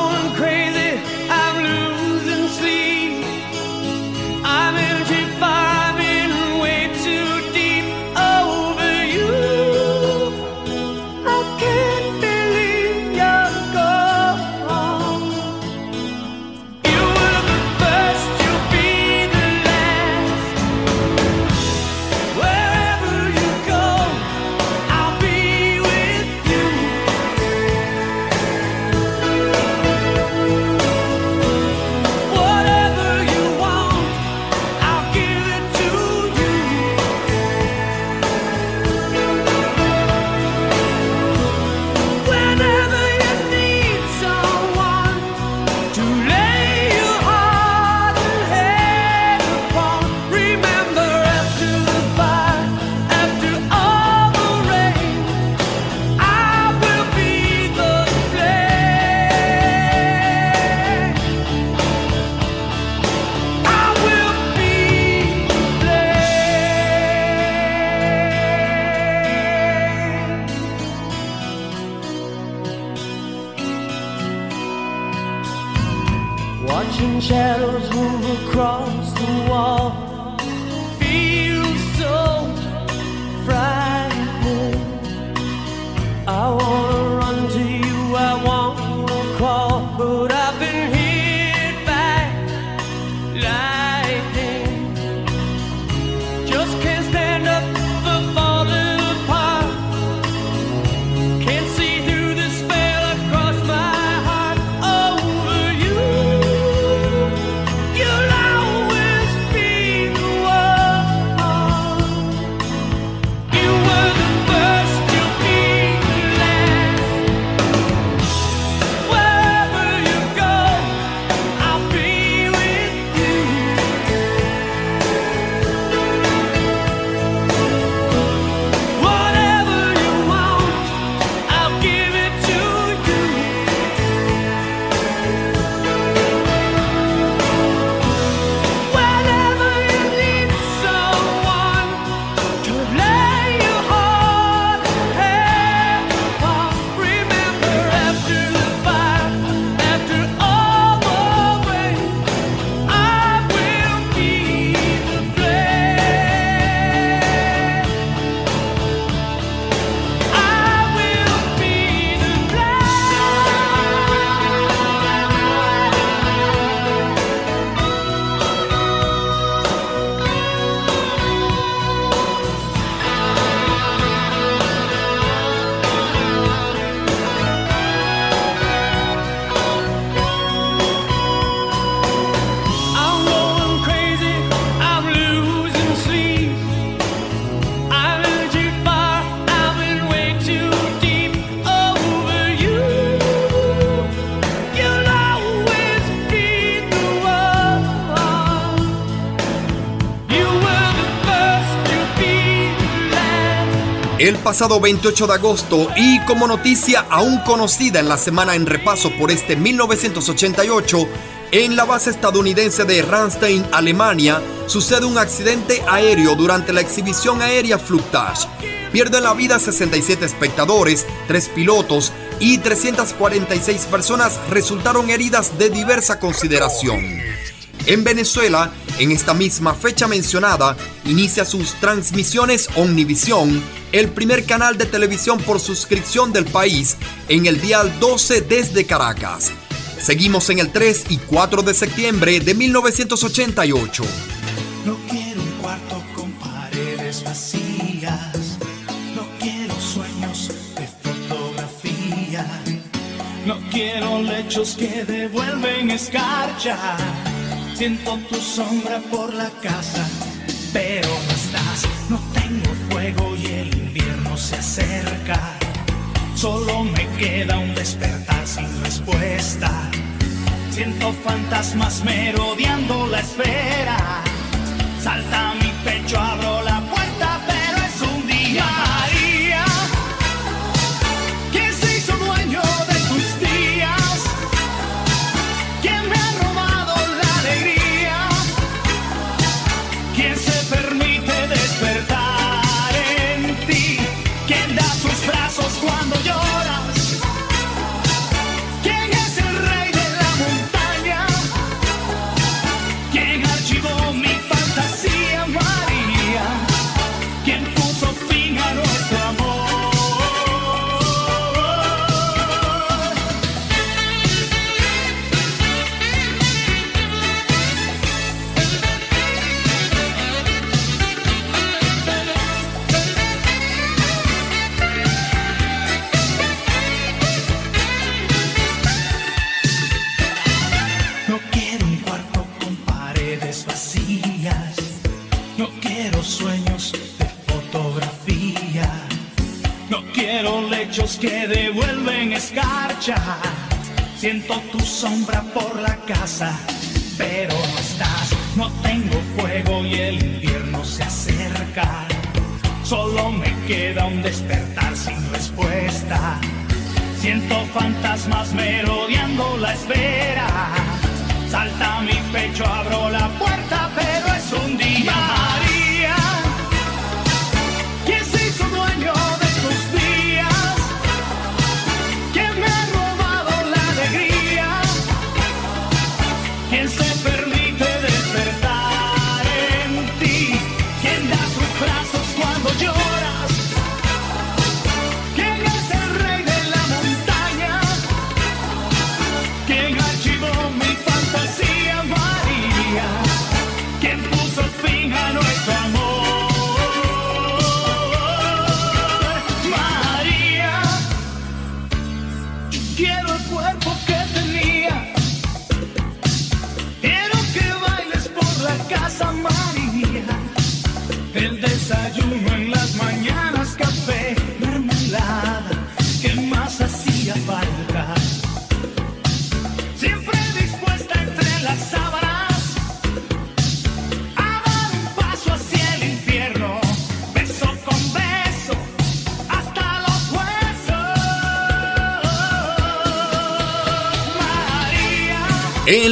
pasado 28 de agosto y como noticia aún conocida en la semana en repaso por este 1988, en la base estadounidense de Ramstein, Alemania, sucede un accidente aéreo durante la exhibición aérea Flugtage. Pierden la vida 67 espectadores, 3 pilotos y 346 personas resultaron heridas de diversa consideración. En Venezuela, en esta misma fecha mencionada, inicia sus transmisiones Omnivisión, el primer canal de televisión por suscripción del país, en el dial 12 desde Caracas. Seguimos en el 3 y 4 de septiembre de 1988. No quiero un cuarto con paredes vacías. No quiero sueños de fotografía. No quiero lechos que devuelven escarcha. Siento tu sombra por la casa, pero no estás. No tengo fuego y el invierno se acerca. Solo me queda un despertar sin respuesta. Siento fantasmas merodeando la esfera. Salta mi pecho, abro Siento tu sombra por la casa, pero no estás. No tengo fuego y el invierno se acerca. Solo me queda un despertar sin respuesta. Siento fantasmas merodeando la espera. Salta mi pecho, abro la puerta, pero es un día.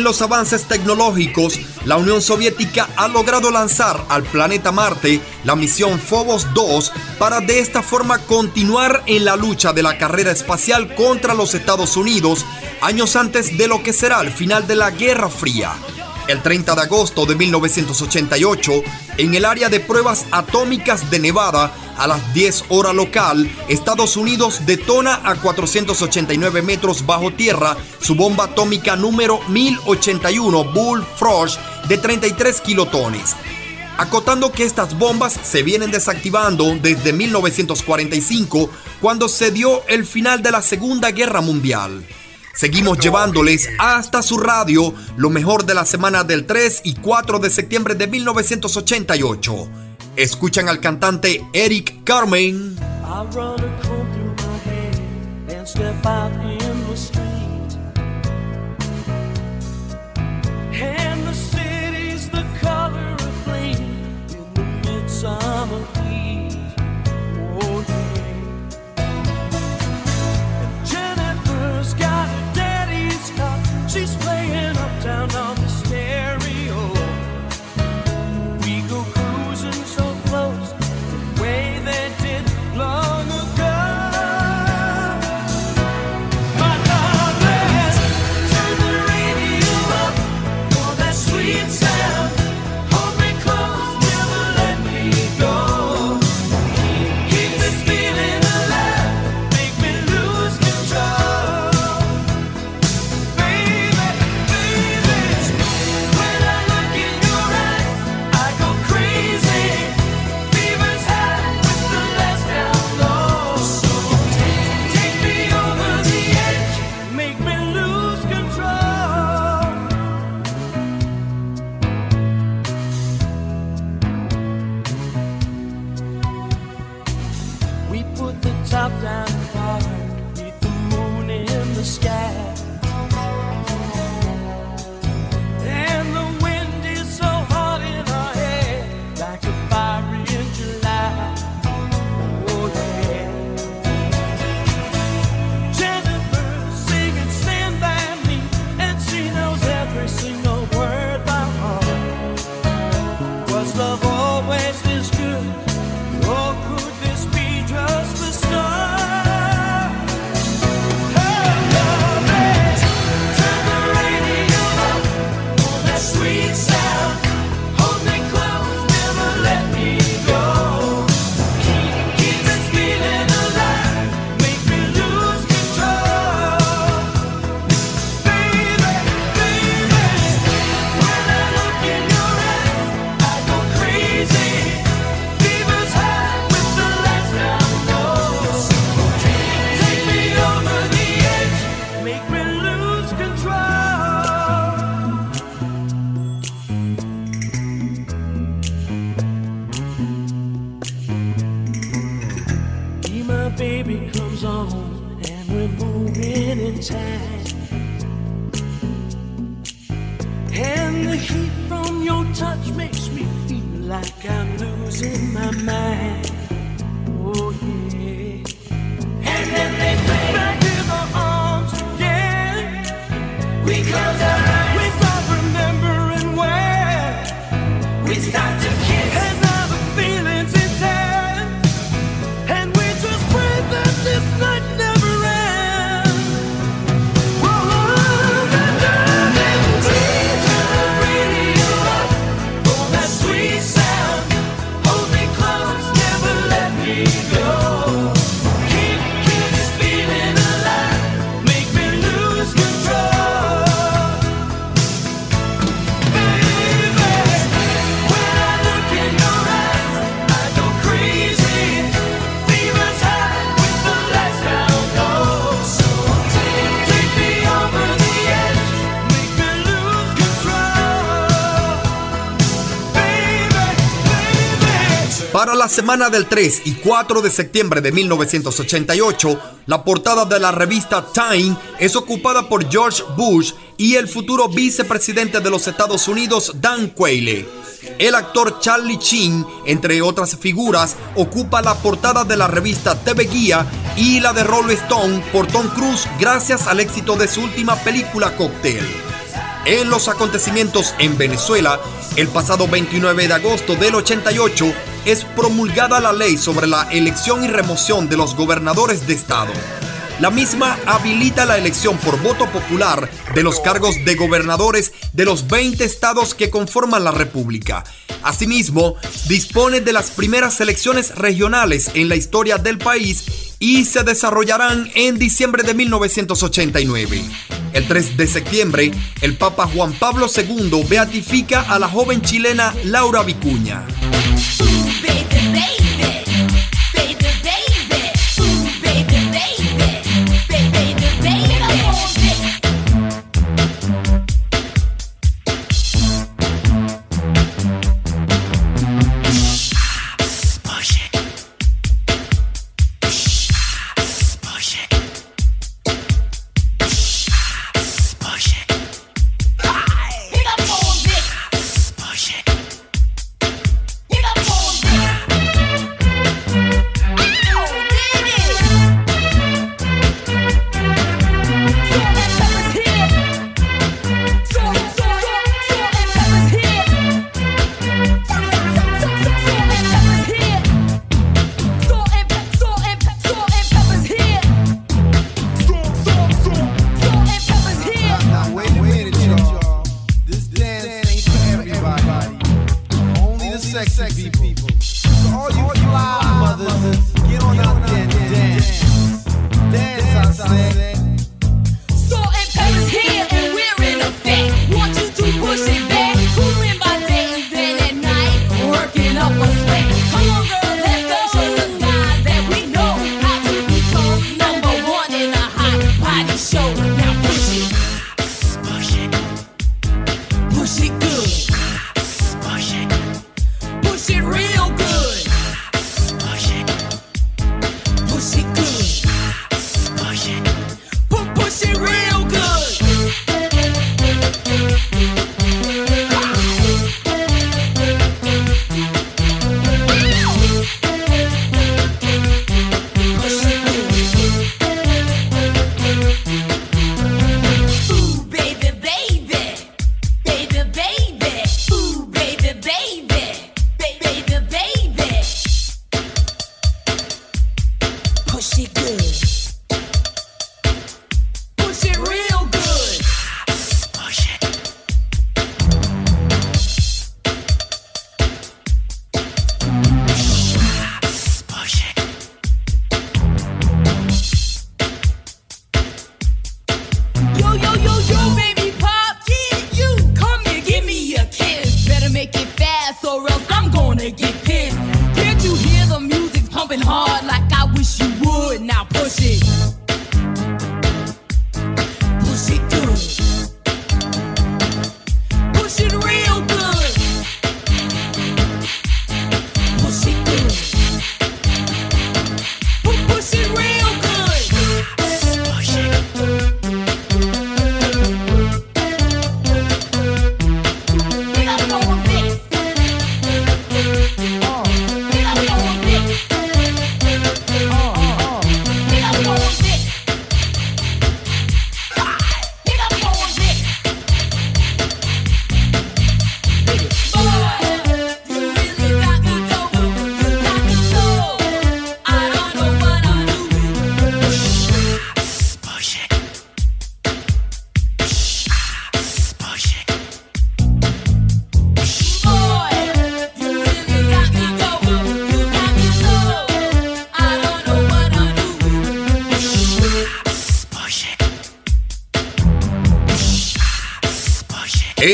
Los avances tecnológicos, la Unión Soviética ha logrado lanzar al planeta Marte la misión Phobos 2 para de esta forma continuar en la lucha de la carrera espacial contra los Estados Unidos años antes de lo que será el final de la Guerra Fría. El 30 de agosto de 1988, en el área de pruebas atómicas de Nevada, a las 10 hora local, Estados Unidos detona a 489 metros bajo tierra su bomba atómica número 1081 Bull de 33 kilotones. Acotando que estas bombas se vienen desactivando desde 1945, cuando se dio el final de la Segunda Guerra Mundial. Seguimos llevándoles hasta su radio lo mejor de la semana del 3 y 4 de septiembre de 1988 escuchan al cantante Eric Carmen. Para la semana del 3 y 4 de septiembre de 1988, la portada de la revista Time es ocupada por George Bush y el futuro vicepresidente de los Estados Unidos, Dan Quayle. El actor Charlie Chin, entre otras figuras, ocupa la portada de la revista TV Guía y la de Rolling Stone por Tom Cruise gracias al éxito de su última película Cocktail. En los acontecimientos en Venezuela, el pasado 29 de agosto del 88 es promulgada la ley sobre la elección y remoción de los gobernadores de estado. La misma habilita la elección por voto popular de los cargos de gobernadores de los 20 estados que conforman la República. Asimismo, dispone de las primeras elecciones regionales en la historia del país y se desarrollarán en diciembre de 1989. El 3 de septiembre, el Papa Juan Pablo II beatifica a la joven chilena Laura Vicuña.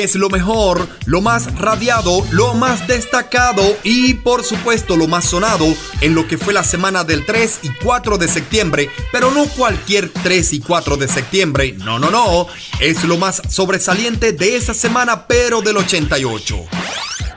Es lo mejor, lo más radiado, lo más destacado y por supuesto lo más sonado en lo que fue la semana del 3 y 4 de septiembre, pero no cualquier 3 y 4 de septiembre, no, no, no, es lo más sobresaliente de esa semana, pero del 88.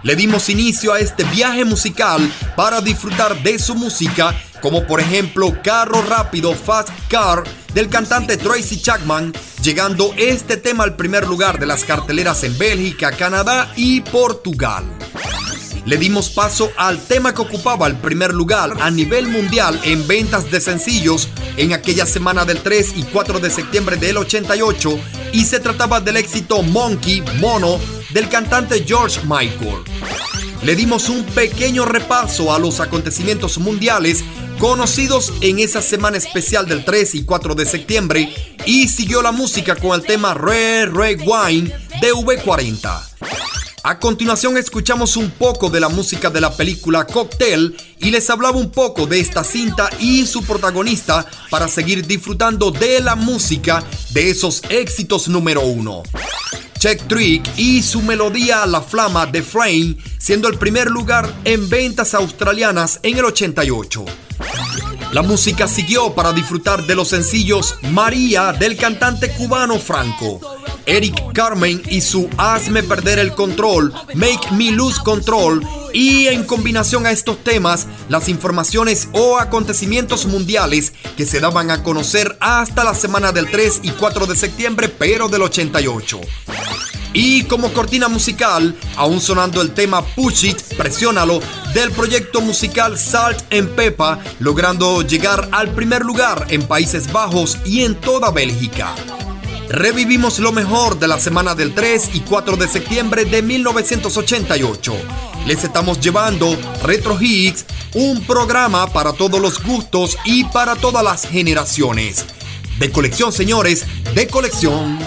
le dimos inicio a este viaje musical para disfrutar de su música, como por ejemplo Carro Rápido Fast Car del cantante Tracy Chapman, llegando este tema al primer lugar de las carteleras en Bélgica, Canadá y Portugal. Le dimos paso al tema que ocupaba el primer lugar a nivel mundial en ventas de sencillos en aquella semana del 3 y 4 de septiembre del 88 y se trataba del éxito Monkey Mono del cantante George Michael. Le dimos un pequeño repaso a los acontecimientos mundiales conocidos en esa semana especial del 3 y 4 de septiembre y siguió la música con el tema Red Red Wine de V40. A continuación escuchamos un poco de la música de la película Cocktail y les hablaba un poco de esta cinta y su protagonista para seguir disfrutando de la música de esos éxitos número uno. Check Trick y su melodía La Flama de Frame siendo el primer lugar en ventas australianas en el 88. La música siguió para disfrutar de los sencillos María del cantante cubano Franco, Eric Carmen y su Hazme perder el control, Make Me Lose Control y en combinación a estos temas las informaciones o acontecimientos mundiales que se daban a conocer hasta la semana del 3 y 4 de septiembre pero del 88. Y como cortina musical, aún sonando el tema Push It, Presiónalo, del proyecto musical Salt en Pepa, logrando llegar al primer lugar en Países Bajos y en toda Bélgica. Revivimos lo mejor de la semana del 3 y 4 de septiembre de 1988. Les estamos llevando Retro Hits, un programa para todos los gustos y para todas las generaciones. De colección, señores, de colección.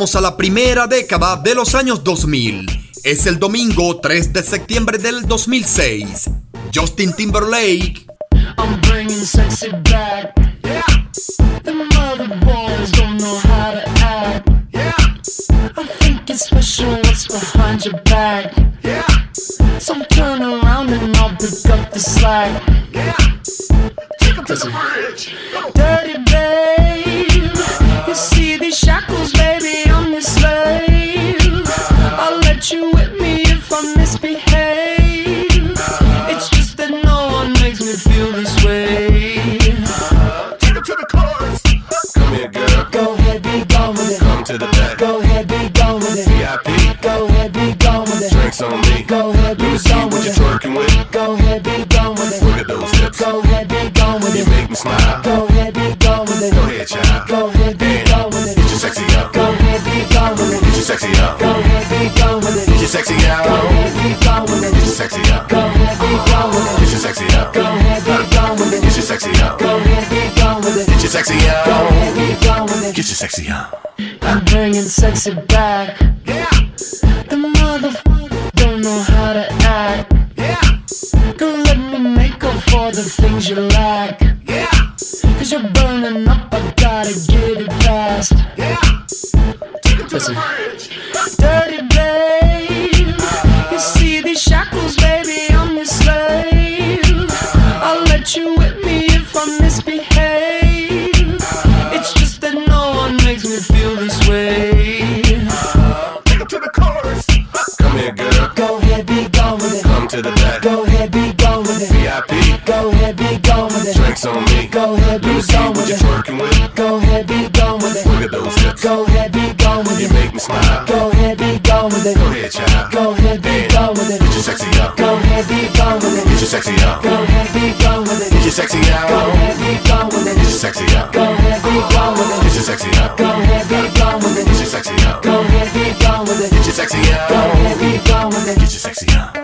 A la primera década de los años 2000. Es el domingo 3 de septiembre del 2006. Justin Timberlake. I'm bringing sexy back. Yeah. The mother boys don't know how to act. Yeah. I think it's special what's behind your back. Yeah. So turn around and I'll pick up the slack. Yeah. Take him to the bridge. Dirty babe. Gone with You it. make me smile. Go ahead, be gone with it. Go ahead, child. Go ahead, be And gone with it. Get your sexy up. Go ahead, be gone with it. Get your sexy up. Go ahead, be gone with it. Get your sexy up. Go ahead, be gone with it. Get your sexy up. Go ahead, be gone with it. Get your sexy up. Go ahead, be gone with it. Get your sexy up. Go ahead, be gone with it. Get your sexy up. Go ahead, be gone with it. Get your sexy up. I'm bringing sexy back. Yeah. The motherfucker don't know how to act. Yeah. Don't let me make up for the things you lack. Yeah. Cause you're burning up, I gotta get it fast. Yeah. take it to Listen. Dirty smile. Go ahead, be gone with it. Go ahead, child. Go ahead, be gone with it. Get your sexy up. Go ahead, be gone with it. Get your sexy up. Go ahead, be gone with it. Get your sexy Go up. ahead, be gone with Get your sexy up. Go ahead, be gone with Get your sexy up. Go ahead, be gone with it. Get your sexy up. Go ahead, be gone with it. Get your sexy up. Go ahead, be gone with it. Get your sexy up.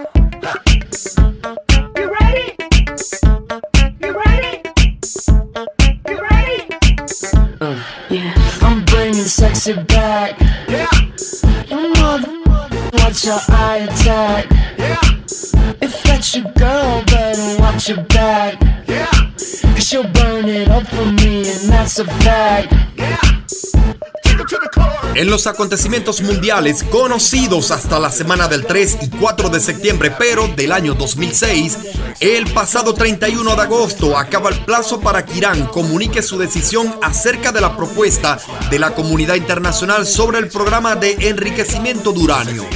Your eye attack. If that's your girl, better watch your back. Cause she'll burn it up for me, and that's a fact. En los acontecimientos mundiales conocidos hasta la semana del 3 y 4 de septiembre, pero del año 2006, el pasado 31 de agosto acaba el plazo para que Irán comunique su decisión acerca de la propuesta de la comunidad internacional sobre el programa de enriquecimiento de uranio.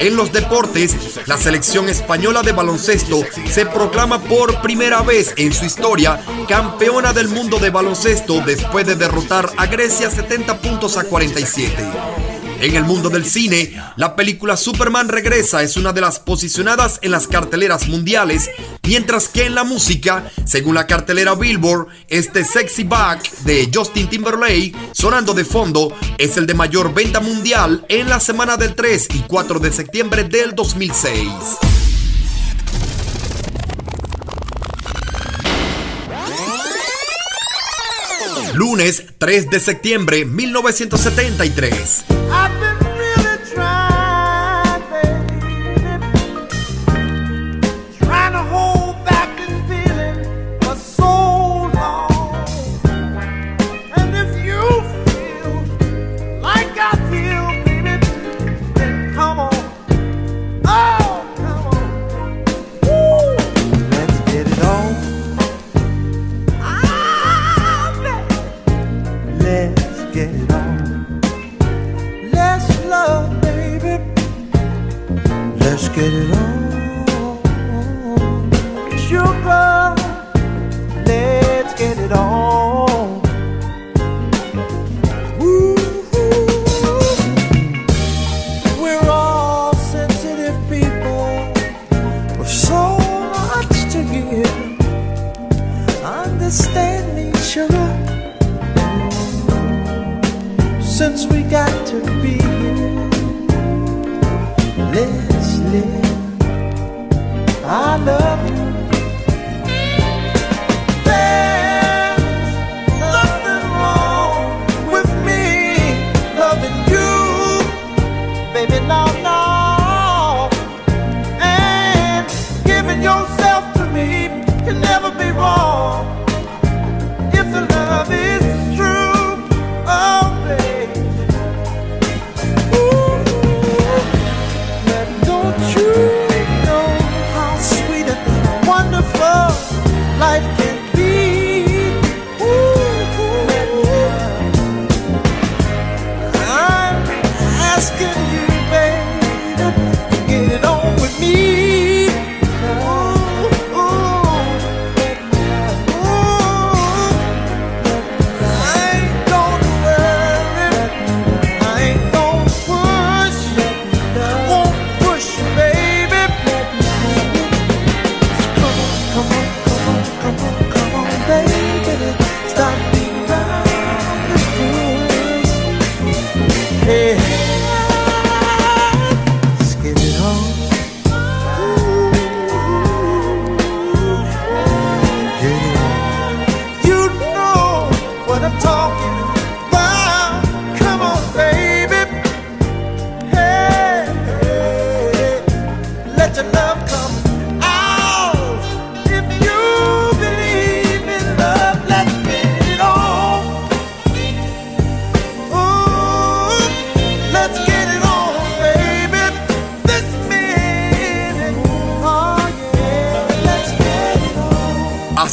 En los deportes, la selección española de baloncesto se proclama por primera vez en su historia campeona del mundo de baloncesto después de derrotar a Grecia 70 puntos a 47. En el mundo del cine, la película Superman Regresa es una de las posicionadas en las carteleras mundiales, mientras que en la música, según la cartelera Billboard, este Sexy Back de Justin Timberlake, sonando de fondo, es el de mayor venta mundial en la semana del 3 y 4 de septiembre del 2006. Lunes 3 de septiembre 1973.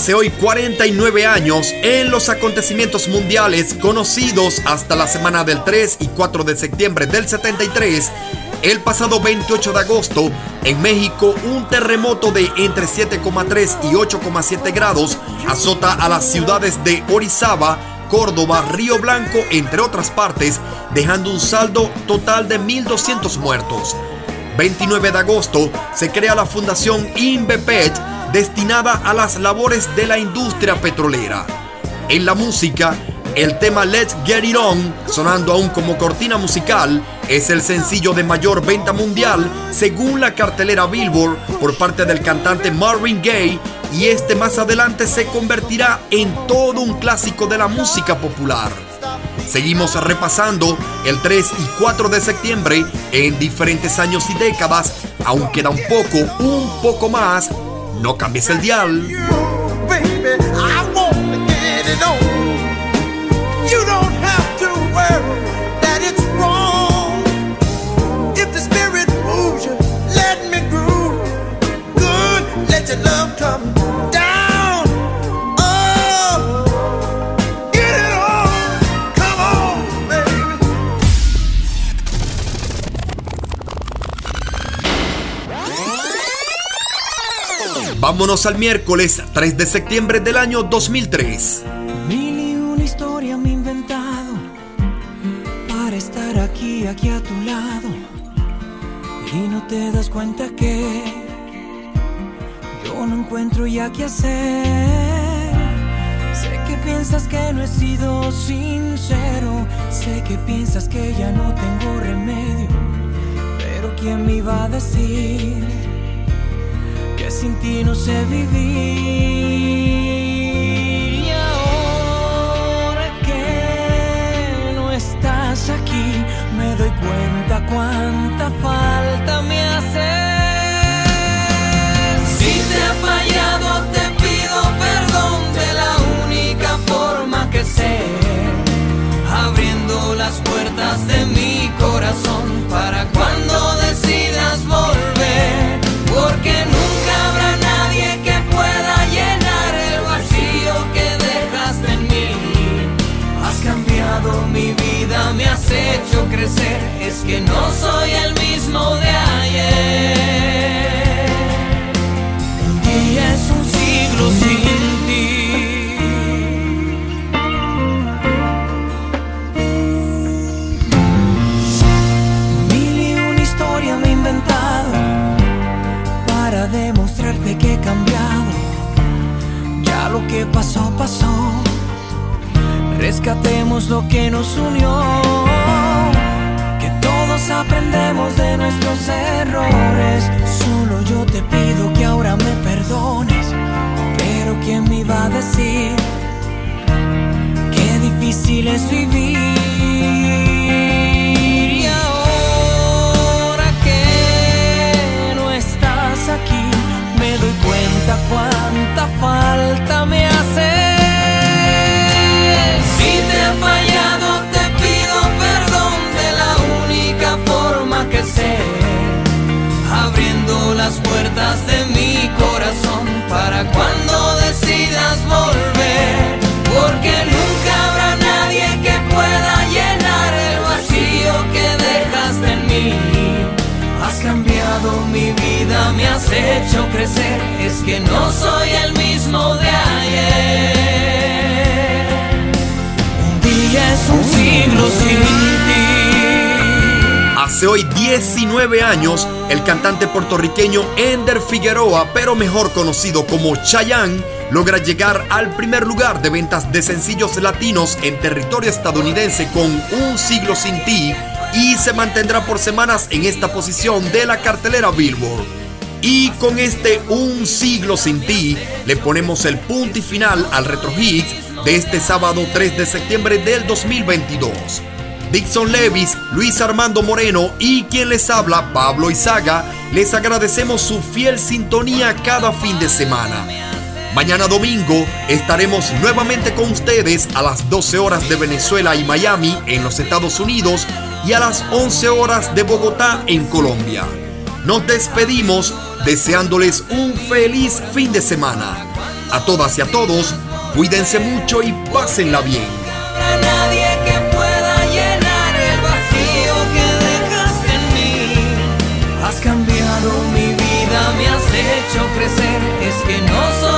Hace hoy 49 años, en los acontecimientos mundiales conocidos hasta la semana del 3 y 4 de septiembre del 73, el pasado 28 de agosto, en México, un terremoto de entre 7,3 y 8,7 grados azota a las ciudades de Orizaba, Córdoba, Río Blanco, entre otras partes, dejando un saldo total de 1.200 muertos. 29 de agosto se crea la Fundación Inbepet destinada a las labores de la industria petrolera. En la música, el tema Let's Get It On, sonando aún como cortina musical, es el sencillo de mayor venta mundial según la cartelera Billboard por parte del cantante Marvin Gaye y este más adelante se convertirá en todo un clásico de la música popular. Seguimos repasando el 3 y 4 de septiembre en diferentes años y décadas. Aún queda un poco, un poco más. No cambies el dial. Al miércoles 3 de septiembre del año 2003. Ti no Rescatemos lo que nos unió. Que todos aprendemos de nuestros errores. Solo yo te pido que ahora me perdones. Pero ¿quién me iba a decir? Qué difícil es vivir. Las puertas de mi corazón para cuando decidas volver. Porque nunca habrá nadie que pueda llenar el vacío que dejaste en mí. Has cambiado mi vida, me has hecho crecer. Es que no soy el Hace hoy 19 años, el cantante puertorriqueño Ender Figueroa, pero mejor conocido como Chayanne, logra llegar al primer lugar de ventas de sencillos latinos en territorio estadounidense con Un siglo sin ti y se mantendrá por semanas en esta posición de la cartelera Billboard. Y con este Un siglo sin ti le ponemos el punto y final al Retro Hits de este sábado 3 de septiembre del 2022. Dixon Levis, Luis Armando Moreno y quien les habla, Pablo Izaga, les agradecemos su fiel sintonía cada fin de semana. Mañana domingo estaremos nuevamente con ustedes a las 12 horas de Venezuela y Miami en los Estados Unidos y a las 11 horas de Bogotá en Colombia. Nos despedimos deseándoles un feliz fin de semana. A todas y a todos, cuídense mucho y pásenla bien. hecho crecer es que no soy